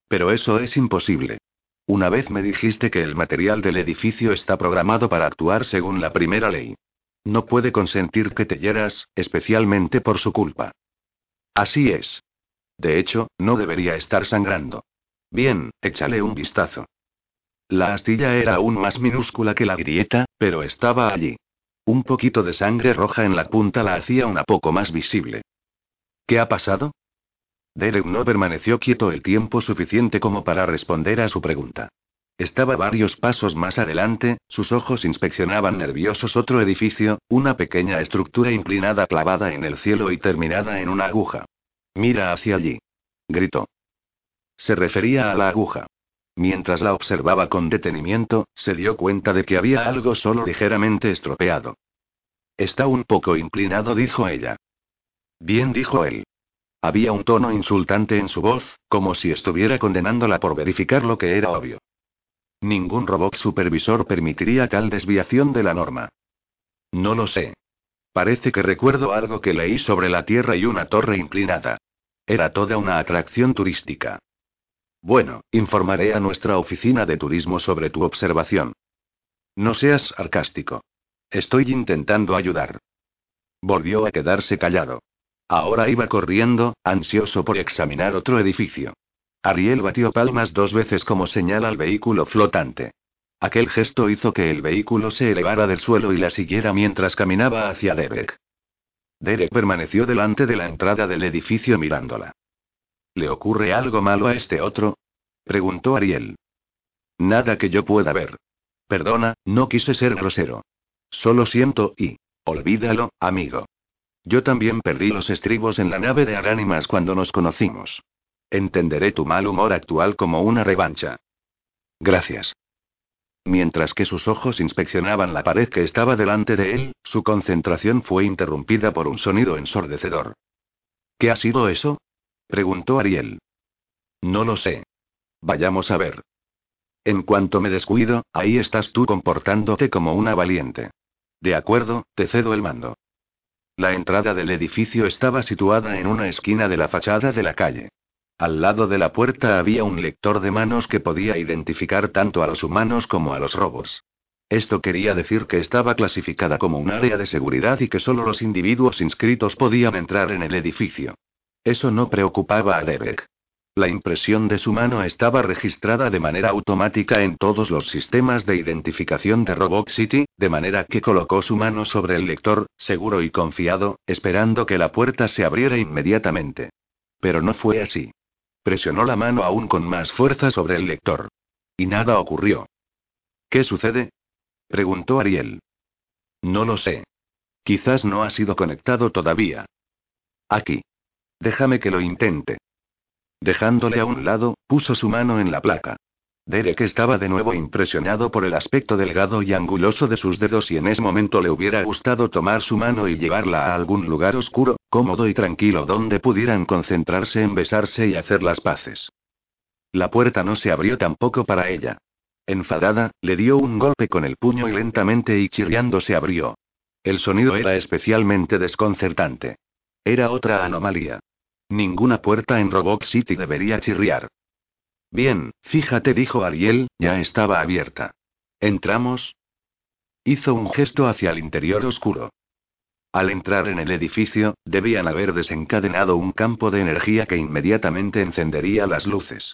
Pero eso es imposible. Una vez me dijiste que el material del edificio está programado para actuar según la primera ley. No puede consentir que te hieras, especialmente por su culpa. Así es. De hecho, no debería estar sangrando. Bien, échale un vistazo. La astilla era aún más minúscula que la grieta, pero estaba allí. Un poquito de sangre roja en la punta la hacía una poco más visible. ¿Qué ha pasado? Derek no permaneció quieto el tiempo suficiente como para responder a su pregunta. Estaba varios pasos más adelante, sus ojos inspeccionaban nerviosos otro edificio, una pequeña estructura inclinada clavada en el cielo y terminada en una aguja. Mira hacia allí. Gritó. Se refería a la aguja. Mientras la observaba con detenimiento, se dio cuenta de que había algo solo ligeramente estropeado. Está un poco inclinado, dijo ella. Bien, dijo él. Había un tono insultante en su voz, como si estuviera condenándola por verificar lo que era obvio. Ningún robot supervisor permitiría tal desviación de la norma. No lo sé. Parece que recuerdo algo que leí sobre la Tierra y una torre inclinada. Era toda una atracción turística. Bueno, informaré a nuestra oficina de turismo sobre tu observación. No seas sarcástico. Estoy intentando ayudar. Volvió a quedarse callado. Ahora iba corriendo, ansioso por examinar otro edificio. Ariel batió palmas dos veces como señal al vehículo flotante. Aquel gesto hizo que el vehículo se elevara del suelo y la siguiera mientras caminaba hacia Derek. Derek permaneció delante de la entrada del edificio mirándola. ¿Le ocurre algo malo a este otro? preguntó Ariel. Nada que yo pueda ver. Perdona, no quise ser grosero. Solo siento y... Olvídalo, amigo. Yo también perdí los estribos en la nave de Aránimas cuando nos conocimos. Entenderé tu mal humor actual como una revancha. Gracias. Mientras que sus ojos inspeccionaban la pared que estaba delante de él, su concentración fue interrumpida por un sonido ensordecedor. ¿Qué ha sido eso? preguntó Ariel. No lo sé. Vayamos a ver. En cuanto me descuido, ahí estás tú comportándote como una valiente. De acuerdo, te cedo el mando. La entrada del edificio estaba situada en una esquina de la fachada de la calle. Al lado de la puerta había un lector de manos que podía identificar tanto a los humanos como a los robots. Esto quería decir que estaba clasificada como un área de seguridad y que solo los individuos inscritos podían entrar en el edificio. Eso no preocupaba a Derek. La impresión de su mano estaba registrada de manera automática en todos los sistemas de identificación de Robot City, de manera que colocó su mano sobre el lector, seguro y confiado, esperando que la puerta se abriera inmediatamente. Pero no fue así. Presionó la mano aún con más fuerza sobre el lector. Y nada ocurrió. ¿Qué sucede? preguntó Ariel. No lo sé. Quizás no ha sido conectado todavía. Aquí. Déjame que lo intente. Dejándole a un lado, puso su mano en la placa. Derek estaba de nuevo impresionado por el aspecto delgado y anguloso de sus dedos y en ese momento le hubiera gustado tomar su mano y llevarla a algún lugar oscuro, cómodo y tranquilo donde pudieran concentrarse en besarse y hacer las paces. La puerta no se abrió tampoco para ella. Enfadada, le dio un golpe con el puño y lentamente y chirriando se abrió. El sonido era especialmente desconcertante. Era otra anomalía. Ninguna puerta en Robot City debería chirriar. Bien, fíjate, dijo Ariel, ya estaba abierta. ¿Entramos? Hizo un gesto hacia el interior oscuro. Al entrar en el edificio, debían haber desencadenado un campo de energía que inmediatamente encendería las luces.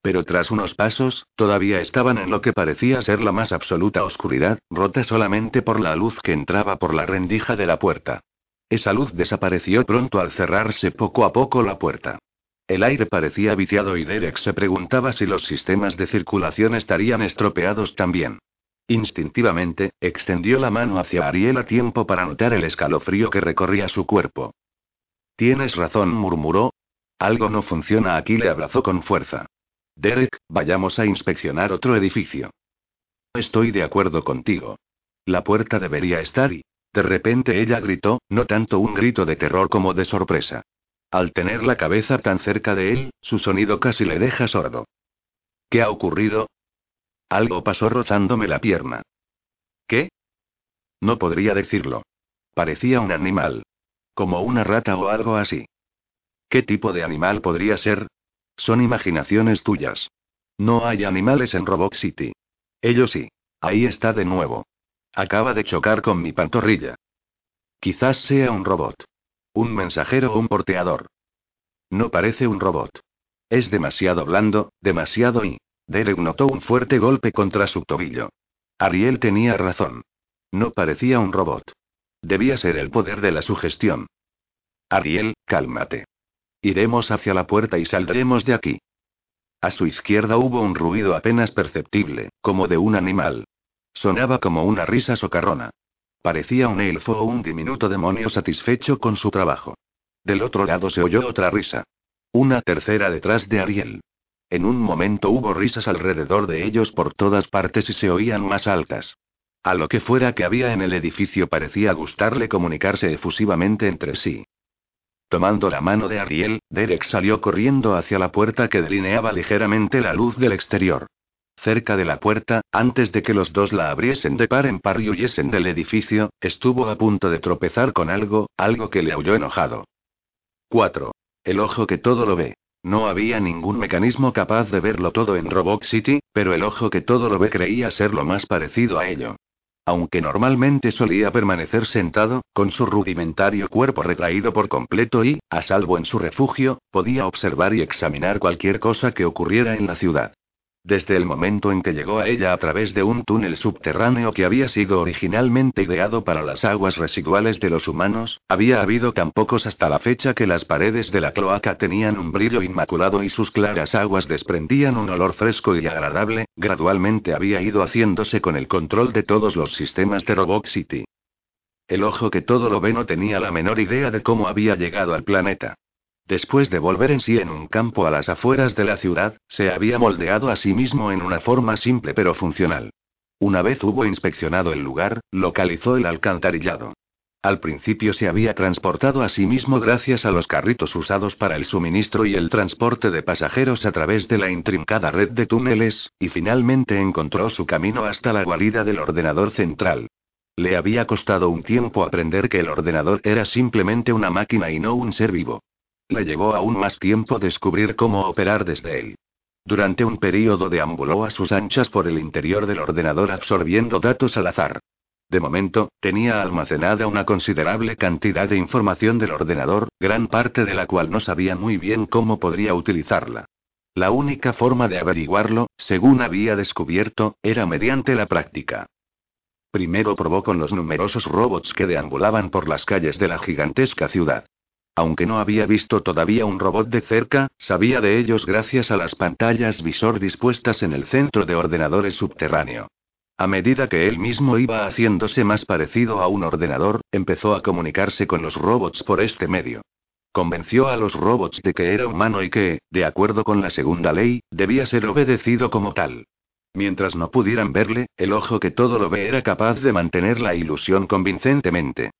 Pero tras unos pasos, todavía estaban en lo que parecía ser la más absoluta oscuridad, rota solamente por la luz que entraba por la rendija de la puerta. Esa luz desapareció pronto al cerrarse poco a poco la puerta. El aire parecía viciado y Derek se preguntaba si los sistemas de circulación estarían estropeados también. Instintivamente, extendió la mano hacia Ariel a tiempo para notar el escalofrío que recorría su cuerpo. Tienes razón, murmuró. Algo no funciona aquí, le abrazó con fuerza. Derek, vayamos a inspeccionar otro edificio. Estoy de acuerdo contigo. La puerta debería estar y, de repente ella gritó, no tanto un grito de terror como de sorpresa. Al tener la cabeza tan cerca de él, su sonido casi le deja sordo. ¿Qué ha ocurrido? Algo pasó rozándome la pierna. ¿Qué? No podría decirlo. Parecía un animal. Como una rata o algo así. ¿Qué tipo de animal podría ser? Son imaginaciones tuyas. No hay animales en Robot City. Ellos sí. Ahí está de nuevo. Acaba de chocar con mi pantorrilla. Quizás sea un robot. Un mensajero o un porteador. No parece un robot. Es demasiado blando, demasiado y... Derek notó un fuerte golpe contra su tobillo. Ariel tenía razón. No parecía un robot. Debía ser el poder de la sugestión. Ariel, cálmate. Iremos hacia la puerta y saldremos de aquí. A su izquierda hubo un ruido apenas perceptible, como de un animal. Sonaba como una risa socarrona. Parecía un elfo o un diminuto demonio satisfecho con su trabajo. Del otro lado se oyó otra risa. Una tercera detrás de Ariel. En un momento hubo risas alrededor de ellos por todas partes y se oían más altas. A lo que fuera que había en el edificio parecía gustarle comunicarse efusivamente entre sí. Tomando la mano de Ariel, Derek salió corriendo hacia la puerta que delineaba ligeramente la luz del exterior. Cerca de la puerta, antes de que los dos la abriesen de par en par y huyesen del edificio, estuvo a punto de tropezar con algo, algo que le aulló enojado. 4. El ojo que todo lo ve. No había ningún mecanismo capaz de verlo todo en Robot City, pero el ojo que todo lo ve creía ser lo más parecido a ello. Aunque normalmente solía permanecer sentado, con su rudimentario cuerpo retraído por completo y, a salvo en su refugio, podía observar y examinar cualquier cosa que ocurriera en la ciudad. Desde el momento en que llegó a ella a través de un túnel subterráneo que había sido originalmente ideado para las aguas residuales de los humanos, había habido tan pocos hasta la fecha que las paredes de la cloaca tenían un brillo inmaculado y sus claras aguas desprendían un olor fresco y agradable, gradualmente había ido haciéndose con el control de todos los sistemas de Robot City. El ojo que todo lo ve no tenía la menor idea de cómo había llegado al planeta. Después de volver en sí en un campo a las afueras de la ciudad, se había moldeado a sí mismo en una forma simple pero funcional. Una vez hubo inspeccionado el lugar, localizó el alcantarillado. Al principio se había transportado a sí mismo gracias a los carritos usados para el suministro y el transporte de pasajeros a través de la intrincada red de túneles, y finalmente encontró su camino hasta la guarida del ordenador central. Le había costado un tiempo aprender que el ordenador era simplemente una máquina y no un ser vivo. Le llevó aún más tiempo descubrir cómo operar desde él. Durante un período deambuló a sus anchas por el interior del ordenador absorbiendo datos al azar. De momento, tenía almacenada una considerable cantidad de información del ordenador, gran parte de la cual no sabía muy bien cómo podría utilizarla. La única forma de averiguarlo, según había descubierto, era mediante la práctica. Primero probó con los numerosos robots que deambulaban por las calles de la gigantesca ciudad. Aunque no había visto todavía un robot de cerca, sabía de ellos gracias a las pantallas visor dispuestas en el centro de ordenadores subterráneo. A medida que él mismo iba haciéndose más parecido a un ordenador, empezó a comunicarse con los robots por este medio. Convenció a los robots de que era humano y que, de acuerdo con la segunda ley, debía ser obedecido como tal. Mientras no pudieran verle, el ojo que todo lo ve era capaz de mantener la ilusión convincentemente.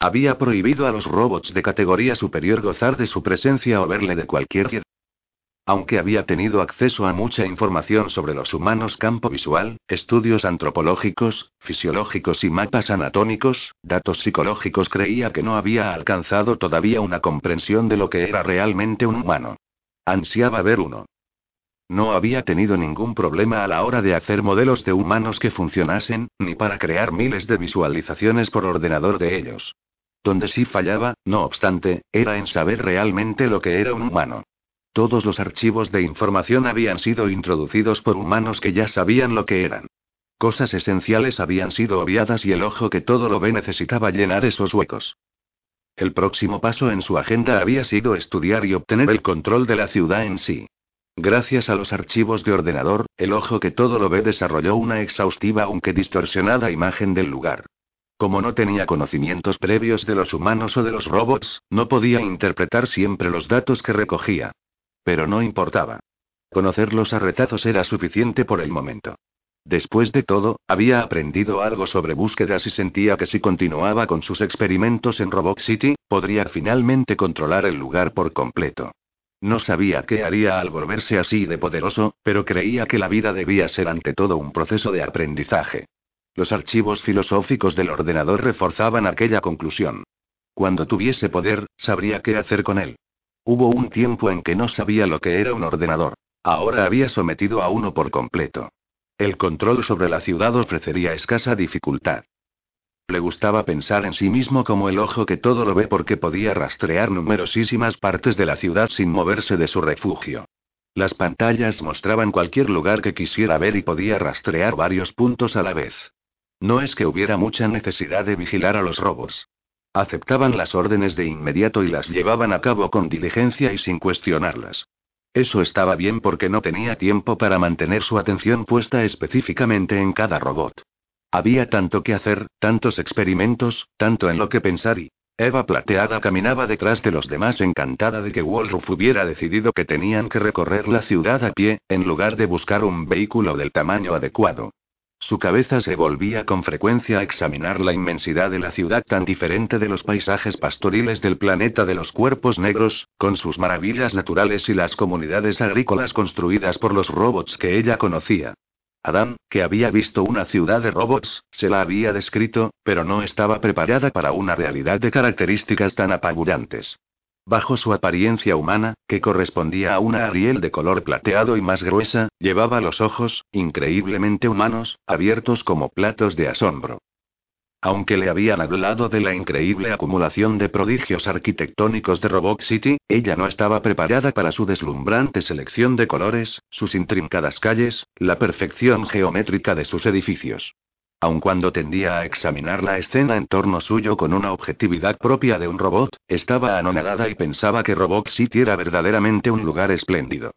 Había prohibido a los robots de categoría superior gozar de su presencia o verle de cualquier aunque había tenido acceso a mucha información sobre los humanos campo visual, estudios antropológicos, fisiológicos y mapas anatómicos, datos psicológicos, creía que no había alcanzado todavía una comprensión de lo que era realmente un humano. Ansiaba ver uno. No había tenido ningún problema a la hora de hacer modelos de humanos que funcionasen, ni para crear miles de visualizaciones por ordenador de ellos. Donde sí fallaba, no obstante, era en saber realmente lo que era un humano. Todos los archivos de información habían sido introducidos por humanos que ya sabían lo que eran. Cosas esenciales habían sido obviadas y el ojo que todo lo ve necesitaba llenar esos huecos. El próximo paso en su agenda había sido estudiar y obtener el control de la ciudad en sí. Gracias a los archivos de ordenador, el ojo que todo lo ve desarrolló una exhaustiva aunque distorsionada imagen del lugar. Como no tenía conocimientos previos de los humanos o de los robots, no podía interpretar siempre los datos que recogía. Pero no importaba. Conocer los arretazos era suficiente por el momento. Después de todo, había aprendido algo sobre búsquedas y sentía que si continuaba con sus experimentos en Robot City, podría finalmente controlar el lugar por completo. No sabía qué haría al volverse así de poderoso, pero creía que la vida debía ser ante todo un proceso de aprendizaje. Los archivos filosóficos del ordenador reforzaban aquella conclusión. Cuando tuviese poder, sabría qué hacer con él. Hubo un tiempo en que no sabía lo que era un ordenador. Ahora había sometido a uno por completo. El control sobre la ciudad ofrecería escasa dificultad. Le gustaba pensar en sí mismo como el ojo que todo lo ve porque podía rastrear numerosísimas partes de la ciudad sin moverse de su refugio. Las pantallas mostraban cualquier lugar que quisiera ver y podía rastrear varios puntos a la vez. No es que hubiera mucha necesidad de vigilar a los robos. Aceptaban las órdenes de inmediato y las llevaban a cabo con diligencia y sin cuestionarlas. Eso estaba bien porque no tenía tiempo para mantener su atención puesta específicamente en cada robot. Había tanto que hacer, tantos experimentos, tanto en lo que pensar y... Eva plateada caminaba detrás de los demás encantada de que Wolruf hubiera decidido que tenían que recorrer la ciudad a pie, en lugar de buscar un vehículo del tamaño adecuado. Su cabeza se volvía con frecuencia a examinar la inmensidad de la ciudad tan diferente de los paisajes pastoriles del planeta de los cuerpos negros, con sus maravillas naturales y las comunidades agrícolas construidas por los robots que ella conocía. Adam, que había visto una ciudad de robots, se la había descrito, pero no estaba preparada para una realidad de características tan apabullantes. Bajo su apariencia humana, que correspondía a una Ariel de color plateado y más gruesa, llevaba los ojos, increíblemente humanos, abiertos como platos de asombro. Aunque le habían hablado de la increíble acumulación de prodigios arquitectónicos de Robot City, ella no estaba preparada para su deslumbrante selección de colores, sus intrincadas calles, la perfección geométrica de sus edificios. Aun cuando tendía a examinar la escena en torno suyo con una objetividad propia de un robot, estaba anonadada y pensaba que Robot City era verdaderamente un lugar espléndido.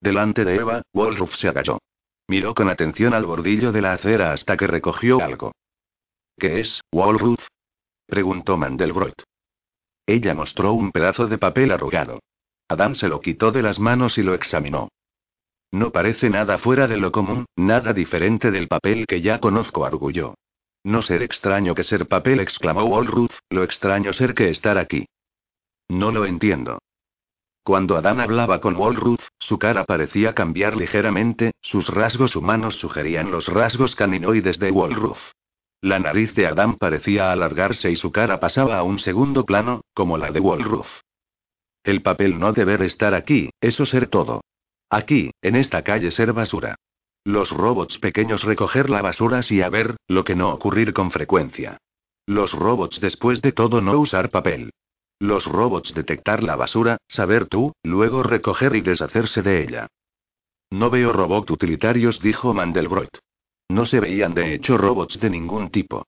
Delante de Eva, Wolruf se agachó. Miró con atención al bordillo de la acera hasta que recogió algo. ¿Qué es, Wolruf? preguntó Mandelbrot. Ella mostró un pedazo de papel arrugado. Adam se lo quitó de las manos y lo examinó. No parece nada fuera de lo común, nada diferente del papel que ya conozco, arguyó. No ser extraño que ser papel, exclamó Walruth, lo extraño ser que estar aquí. No lo entiendo. Cuando Adán hablaba con Walruth, su cara parecía cambiar ligeramente, sus rasgos humanos sugerían los rasgos caninoides de Walruth. La nariz de Adán parecía alargarse y su cara pasaba a un segundo plano, como la de Walruth. El papel no deber estar aquí, eso ser todo. Aquí, en esta calle ser basura. Los robots pequeños recoger la basura y a ver, lo que no ocurrir con frecuencia. Los robots después de todo no usar papel. Los robots detectar la basura, saber tú, luego recoger y deshacerse de ella. No veo robots utilitarios, dijo Mandelbrot. No se veían de hecho robots de ningún tipo.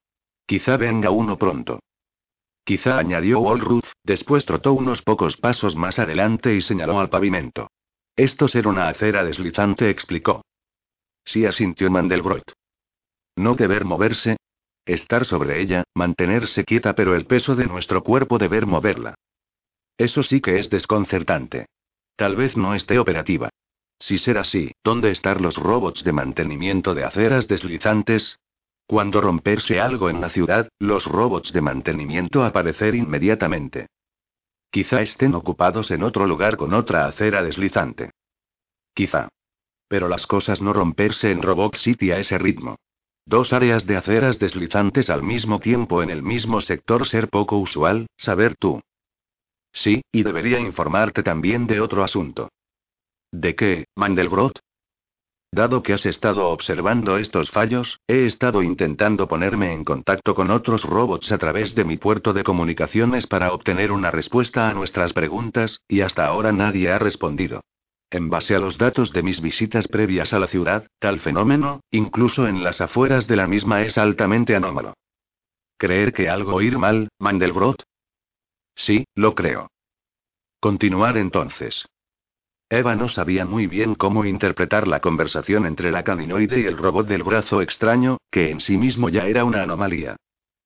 Quizá venga uno pronto. Quizá añadió Walruth, después trotó unos pocos pasos más adelante y señaló al pavimento. Esto ser una acera deslizante, explicó. Sí asintió Mandelbrot. No deber moverse. Estar sobre ella, mantenerse quieta, pero el peso de nuestro cuerpo deber moverla. Eso sí que es desconcertante. Tal vez no esté operativa. Si ser así, ¿dónde están los robots de mantenimiento de aceras deslizantes? Cuando romperse algo en la ciudad, los robots de mantenimiento aparecer inmediatamente. Quizá estén ocupados en otro lugar con otra acera deslizante. Quizá. Pero las cosas no romperse en Robot City a ese ritmo. Dos áreas de aceras deslizantes al mismo tiempo en el mismo sector ser poco usual, saber tú. Sí, y debería informarte también de otro asunto. ¿De qué, Mandelbrot? Dado que has estado observando estos fallos, he estado intentando ponerme en contacto con otros robots a través de mi puerto de comunicaciones para obtener una respuesta a nuestras preguntas, y hasta ahora nadie ha respondido. En base a los datos de mis visitas previas a la ciudad, tal fenómeno, incluso en las afueras de la misma, es altamente anómalo. ¿Creer que algo ir mal, Mandelbrot? Sí, lo creo. Continuar entonces. Eva no sabía muy bien cómo interpretar la conversación entre la caninoide y el robot del brazo extraño, que en sí mismo ya era una anomalía.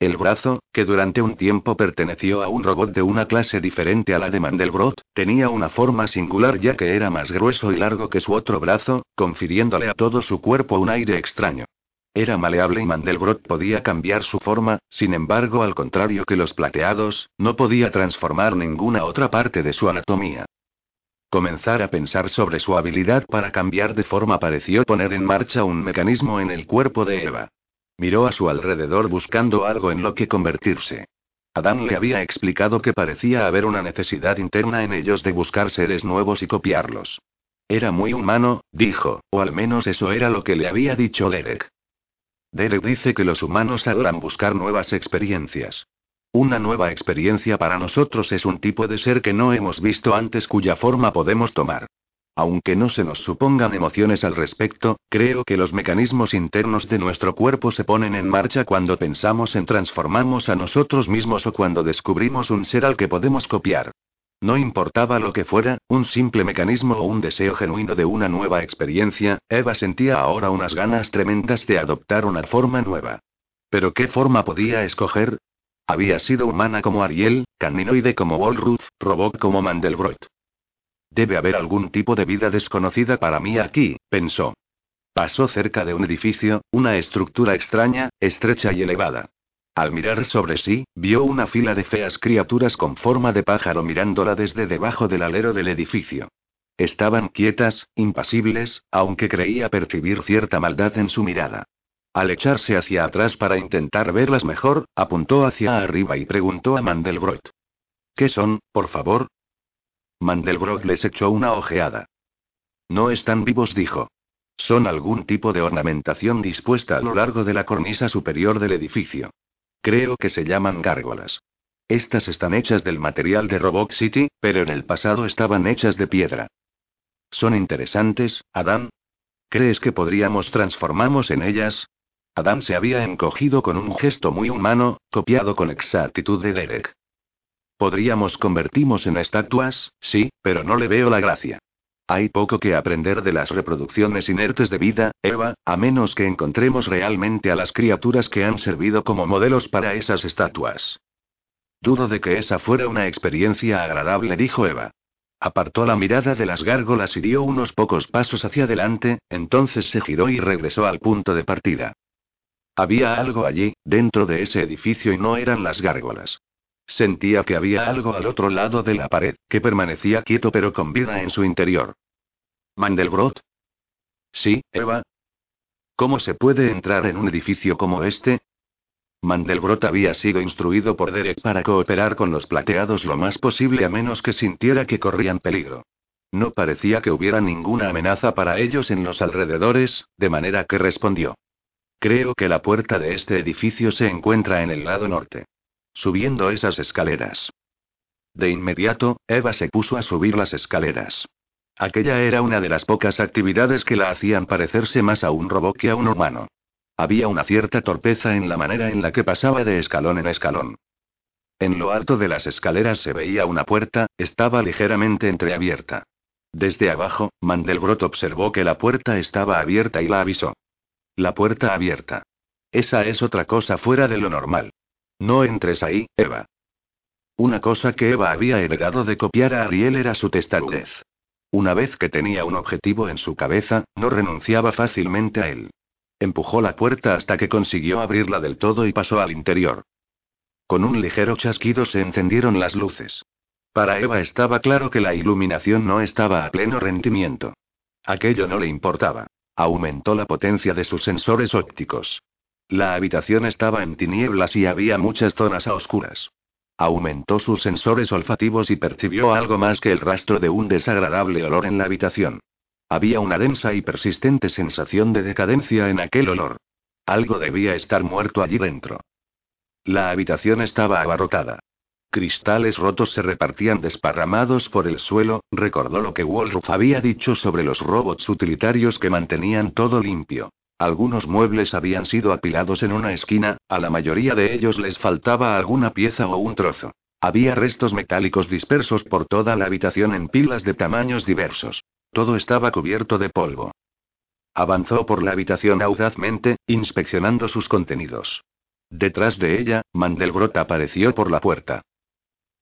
El brazo, que durante un tiempo perteneció a un robot de una clase diferente a la de Mandelbrot, tenía una forma singular ya que era más grueso y largo que su otro brazo, confiriéndole a todo su cuerpo un aire extraño. Era maleable y Mandelbrot podía cambiar su forma, sin embargo, al contrario que los plateados, no podía transformar ninguna otra parte de su anatomía. Comenzar a pensar sobre su habilidad para cambiar de forma pareció poner en marcha un mecanismo en el cuerpo de Eva. Miró a su alrededor buscando algo en lo que convertirse. Adán le había explicado que parecía haber una necesidad interna en ellos de buscar seres nuevos y copiarlos. Era muy humano, dijo, o al menos eso era lo que le había dicho Derek. Derek dice que los humanos adoran buscar nuevas experiencias. Una nueva experiencia para nosotros es un tipo de ser que no hemos visto antes cuya forma podemos tomar. Aunque no se nos supongan emociones al respecto, creo que los mecanismos internos de nuestro cuerpo se ponen en marcha cuando pensamos en transformarnos a nosotros mismos o cuando descubrimos un ser al que podemos copiar. No importaba lo que fuera, un simple mecanismo o un deseo genuino de una nueva experiencia, Eva sentía ahora unas ganas tremendas de adoptar una forma nueva. ¿Pero qué forma podía escoger? Había sido humana como Ariel, caninoide como Wolruth, robot como Mandelbrot. Debe haber algún tipo de vida desconocida para mí aquí, pensó. Pasó cerca de un edificio, una estructura extraña, estrecha y elevada. Al mirar sobre sí, vio una fila de feas criaturas con forma de pájaro mirándola desde debajo del alero del edificio. Estaban quietas, impasibles, aunque creía percibir cierta maldad en su mirada. Al echarse hacia atrás para intentar verlas mejor, apuntó hacia arriba y preguntó a Mandelbrot. ¿Qué son, por favor? Mandelbrot les echó una ojeada. No están vivos, dijo. Son algún tipo de ornamentación dispuesta a lo largo de la cornisa superior del edificio. Creo que se llaman gárgolas. Estas están hechas del material de Robot City, pero en el pasado estaban hechas de piedra. ¿Son interesantes, Adam? ¿Crees que podríamos transformarnos en ellas? Adam se había encogido con un gesto muy humano, copiado con exactitud de Derek. Podríamos convertirnos en estatuas, sí, pero no le veo la gracia. Hay poco que aprender de las reproducciones inertes de vida, Eva, a menos que encontremos realmente a las criaturas que han servido como modelos para esas estatuas. Dudo de que esa fuera una experiencia agradable, dijo Eva. Apartó la mirada de las gárgolas y dio unos pocos pasos hacia adelante, entonces se giró y regresó al punto de partida. Había algo allí, dentro de ese edificio y no eran las gárgolas. Sentía que había algo al otro lado de la pared, que permanecía quieto pero con vida en su interior. ¿Mandelbrot? Sí, Eva. ¿Cómo se puede entrar en un edificio como este? Mandelbrot había sido instruido por Derek para cooperar con los plateados lo más posible a menos que sintiera que corrían peligro. No parecía que hubiera ninguna amenaza para ellos en los alrededores, de manera que respondió. Creo que la puerta de este edificio se encuentra en el lado norte. Subiendo esas escaleras. De inmediato, Eva se puso a subir las escaleras. Aquella era una de las pocas actividades que la hacían parecerse más a un robot que a un humano. Había una cierta torpeza en la manera en la que pasaba de escalón en escalón. En lo alto de las escaleras se veía una puerta, estaba ligeramente entreabierta. Desde abajo, Mandelbrot observó que la puerta estaba abierta y la avisó. La puerta abierta. Esa es otra cosa fuera de lo normal. No entres ahí, Eva. Una cosa que Eva había heredado de copiar a Ariel era su testarudez. Una vez que tenía un objetivo en su cabeza, no renunciaba fácilmente a él. Empujó la puerta hasta que consiguió abrirla del todo y pasó al interior. Con un ligero chasquido se encendieron las luces. Para Eva estaba claro que la iluminación no estaba a pleno rendimiento. Aquello no le importaba. Aumentó la potencia de sus sensores ópticos. La habitación estaba en tinieblas y había muchas zonas a oscuras. Aumentó sus sensores olfativos y percibió algo más que el rastro de un desagradable olor en la habitación. Había una densa y persistente sensación de decadencia en aquel olor. Algo debía estar muerto allí dentro. La habitación estaba abarrotada. Cristales rotos se repartían desparramados por el suelo, recordó lo que Wolf había dicho sobre los robots utilitarios que mantenían todo limpio. Algunos muebles habían sido apilados en una esquina, a la mayoría de ellos les faltaba alguna pieza o un trozo. Había restos metálicos dispersos por toda la habitación en pilas de tamaños diversos. Todo estaba cubierto de polvo. Avanzó por la habitación audazmente, inspeccionando sus contenidos. Detrás de ella, Mandelbrot apareció por la puerta.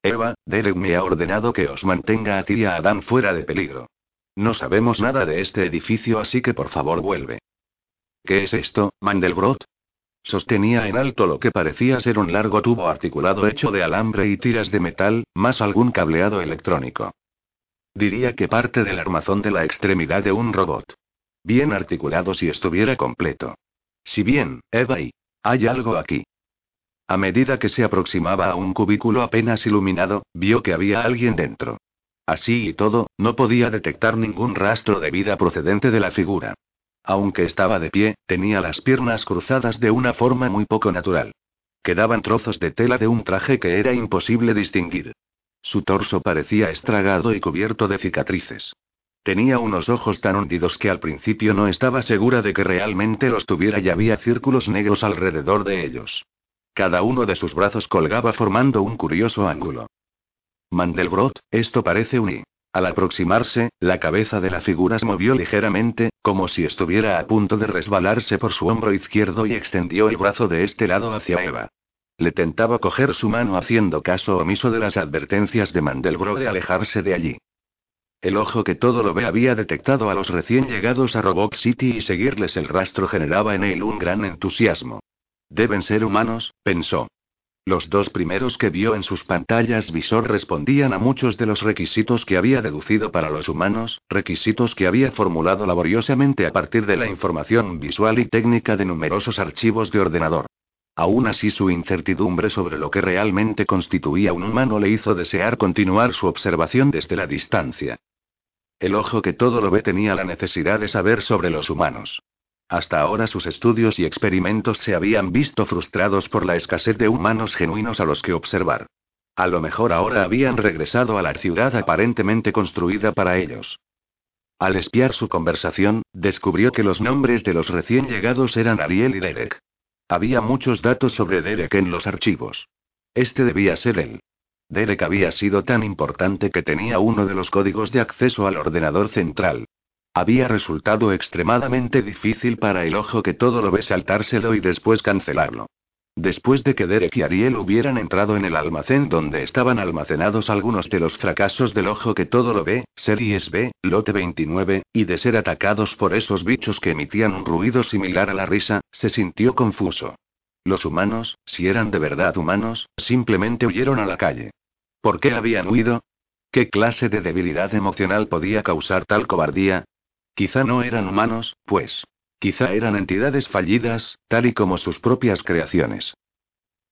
Eva, Derek me ha ordenado que os mantenga a ti y a Adán fuera de peligro. No sabemos nada de este edificio, así que por favor vuelve. ¿Qué es esto, Mandelbrot? Sostenía en alto lo que parecía ser un largo tubo articulado hecho de alambre y tiras de metal, más algún cableado electrónico. Diría que parte del armazón de la extremidad de un robot. Bien articulado si estuviera completo. Si bien, Eva y... Hay algo aquí. A medida que se aproximaba a un cubículo apenas iluminado, vio que había alguien dentro. Así y todo, no podía detectar ningún rastro de vida procedente de la figura. Aunque estaba de pie, tenía las piernas cruzadas de una forma muy poco natural. Quedaban trozos de tela de un traje que era imposible distinguir. Su torso parecía estragado y cubierto de cicatrices. Tenía unos ojos tan hundidos que al principio no estaba segura de que realmente los tuviera y había círculos negros alrededor de ellos. Cada uno de sus brazos colgaba formando un curioso ángulo. Mandelbrot, esto parece un I. Al aproximarse, la cabeza de la figura se movió ligeramente, como si estuviera a punto de resbalarse por su hombro izquierdo y extendió el brazo de este lado hacia Eva. Le tentaba coger su mano haciendo caso omiso de las advertencias de Mandelbrot de alejarse de allí. El ojo que todo lo ve había detectado a los recién llegados a Robot City y seguirles el rastro generaba en él un gran entusiasmo. Deben ser humanos, pensó. Los dos primeros que vio en sus pantallas visor respondían a muchos de los requisitos que había deducido para los humanos, requisitos que había formulado laboriosamente a partir de la información visual y técnica de numerosos archivos de ordenador. Aún así su incertidumbre sobre lo que realmente constituía un humano le hizo desear continuar su observación desde la distancia. El ojo que todo lo ve tenía la necesidad de saber sobre los humanos. Hasta ahora sus estudios y experimentos se habían visto frustrados por la escasez de humanos genuinos a los que observar. A lo mejor ahora habían regresado a la ciudad aparentemente construida para ellos. Al espiar su conversación, descubrió que los nombres de los recién llegados eran Ariel y Derek. Había muchos datos sobre Derek en los archivos. Este debía ser él. Derek había sido tan importante que tenía uno de los códigos de acceso al ordenador central. Había resultado extremadamente difícil para el ojo que todo lo ve saltárselo y después cancelarlo. Después de que Derek y Ariel hubieran entrado en el almacén donde estaban almacenados algunos de los fracasos del ojo que todo lo ve, Series B, Lote 29, y de ser atacados por esos bichos que emitían un ruido similar a la risa, se sintió confuso. Los humanos, si eran de verdad humanos, simplemente huyeron a la calle. ¿Por qué habían huido? ¿Qué clase de debilidad emocional podía causar tal cobardía? Quizá no eran humanos, pues. Quizá eran entidades fallidas, tal y como sus propias creaciones.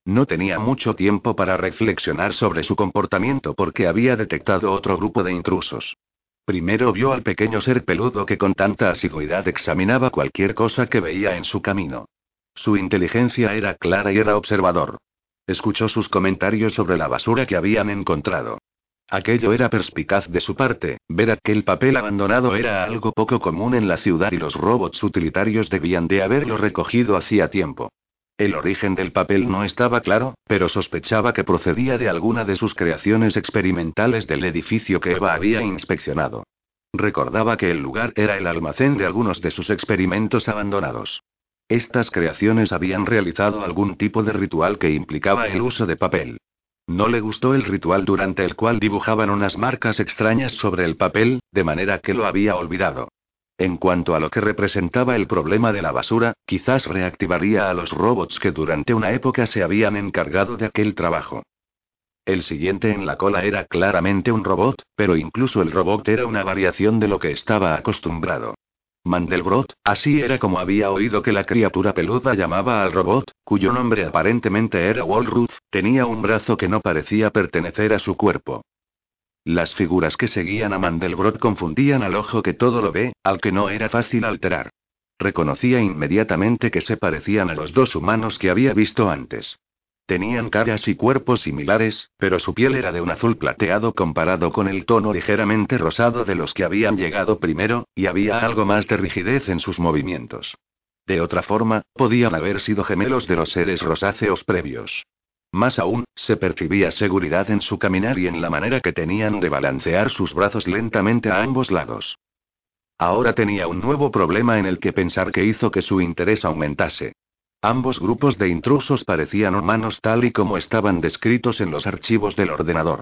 No tenía mucho tiempo para reflexionar sobre su comportamiento porque había detectado otro grupo de intrusos. Primero vio al pequeño ser peludo que con tanta asiduidad examinaba cualquier cosa que veía en su camino. Su inteligencia era clara y era observador. Escuchó sus comentarios sobre la basura que habían encontrado. Aquello era perspicaz de su parte, ver aquel papel abandonado era algo poco común en la ciudad y los robots utilitarios debían de haberlo recogido hacía tiempo. El origen del papel no estaba claro, pero sospechaba que procedía de alguna de sus creaciones experimentales del edificio que Eva había inspeccionado. Recordaba que el lugar era el almacén de algunos de sus experimentos abandonados. Estas creaciones habían realizado algún tipo de ritual que implicaba el uso de papel. No le gustó el ritual durante el cual dibujaban unas marcas extrañas sobre el papel, de manera que lo había olvidado. En cuanto a lo que representaba el problema de la basura, quizás reactivaría a los robots que durante una época se habían encargado de aquel trabajo. El siguiente en la cola era claramente un robot, pero incluso el robot era una variación de lo que estaba acostumbrado. Mandelbrot, así era como había oído que la criatura peluda llamaba al robot, cuyo nombre aparentemente era Walruth, tenía un brazo que no parecía pertenecer a su cuerpo. Las figuras que seguían a Mandelbrot confundían al ojo que todo lo ve, al que no era fácil alterar. Reconocía inmediatamente que se parecían a los dos humanos que había visto antes. Tenían caras y cuerpos similares, pero su piel era de un azul plateado comparado con el tono ligeramente rosado de los que habían llegado primero, y había algo más de rigidez en sus movimientos. De otra forma, podían haber sido gemelos de los seres rosáceos previos. Más aún, se percibía seguridad en su caminar y en la manera que tenían de balancear sus brazos lentamente a ambos lados. Ahora tenía un nuevo problema en el que pensar que hizo que su interés aumentase. Ambos grupos de intrusos parecían humanos tal y como estaban descritos en los archivos del ordenador.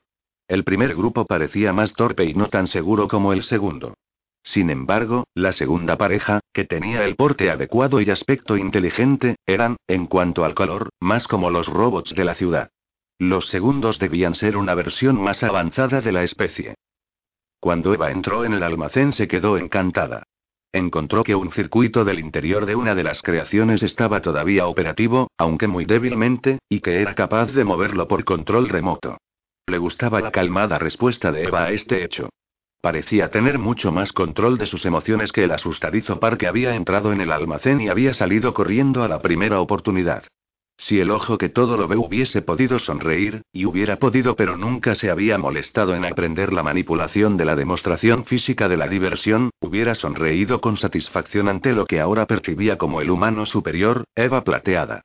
El primer grupo parecía más torpe y no tan seguro como el segundo. Sin embargo, la segunda pareja, que tenía el porte adecuado y aspecto inteligente, eran, en cuanto al color, más como los robots de la ciudad. Los segundos debían ser una versión más avanzada de la especie. Cuando Eva entró en el almacén se quedó encantada. Encontró que un circuito del interior de una de las creaciones estaba todavía operativo, aunque muy débilmente, y que era capaz de moverlo por control remoto. Le gustaba la calmada respuesta de Eva a este hecho. Parecía tener mucho más control de sus emociones que el asustadizo par que había entrado en el almacén y había salido corriendo a la primera oportunidad. Si el ojo que todo lo ve hubiese podido sonreír, y hubiera podido pero nunca se había molestado en aprender la manipulación de la demostración física de la diversión, hubiera sonreído con satisfacción ante lo que ahora percibía como el humano superior, Eva Plateada.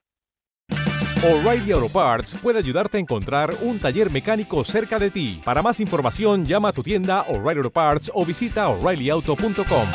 O'Reilly Auto Parts puede ayudarte a encontrar un taller mecánico cerca de ti. Para más información, llama a tu tienda O'Reilly Auto Parts o visita oreillyauto.com.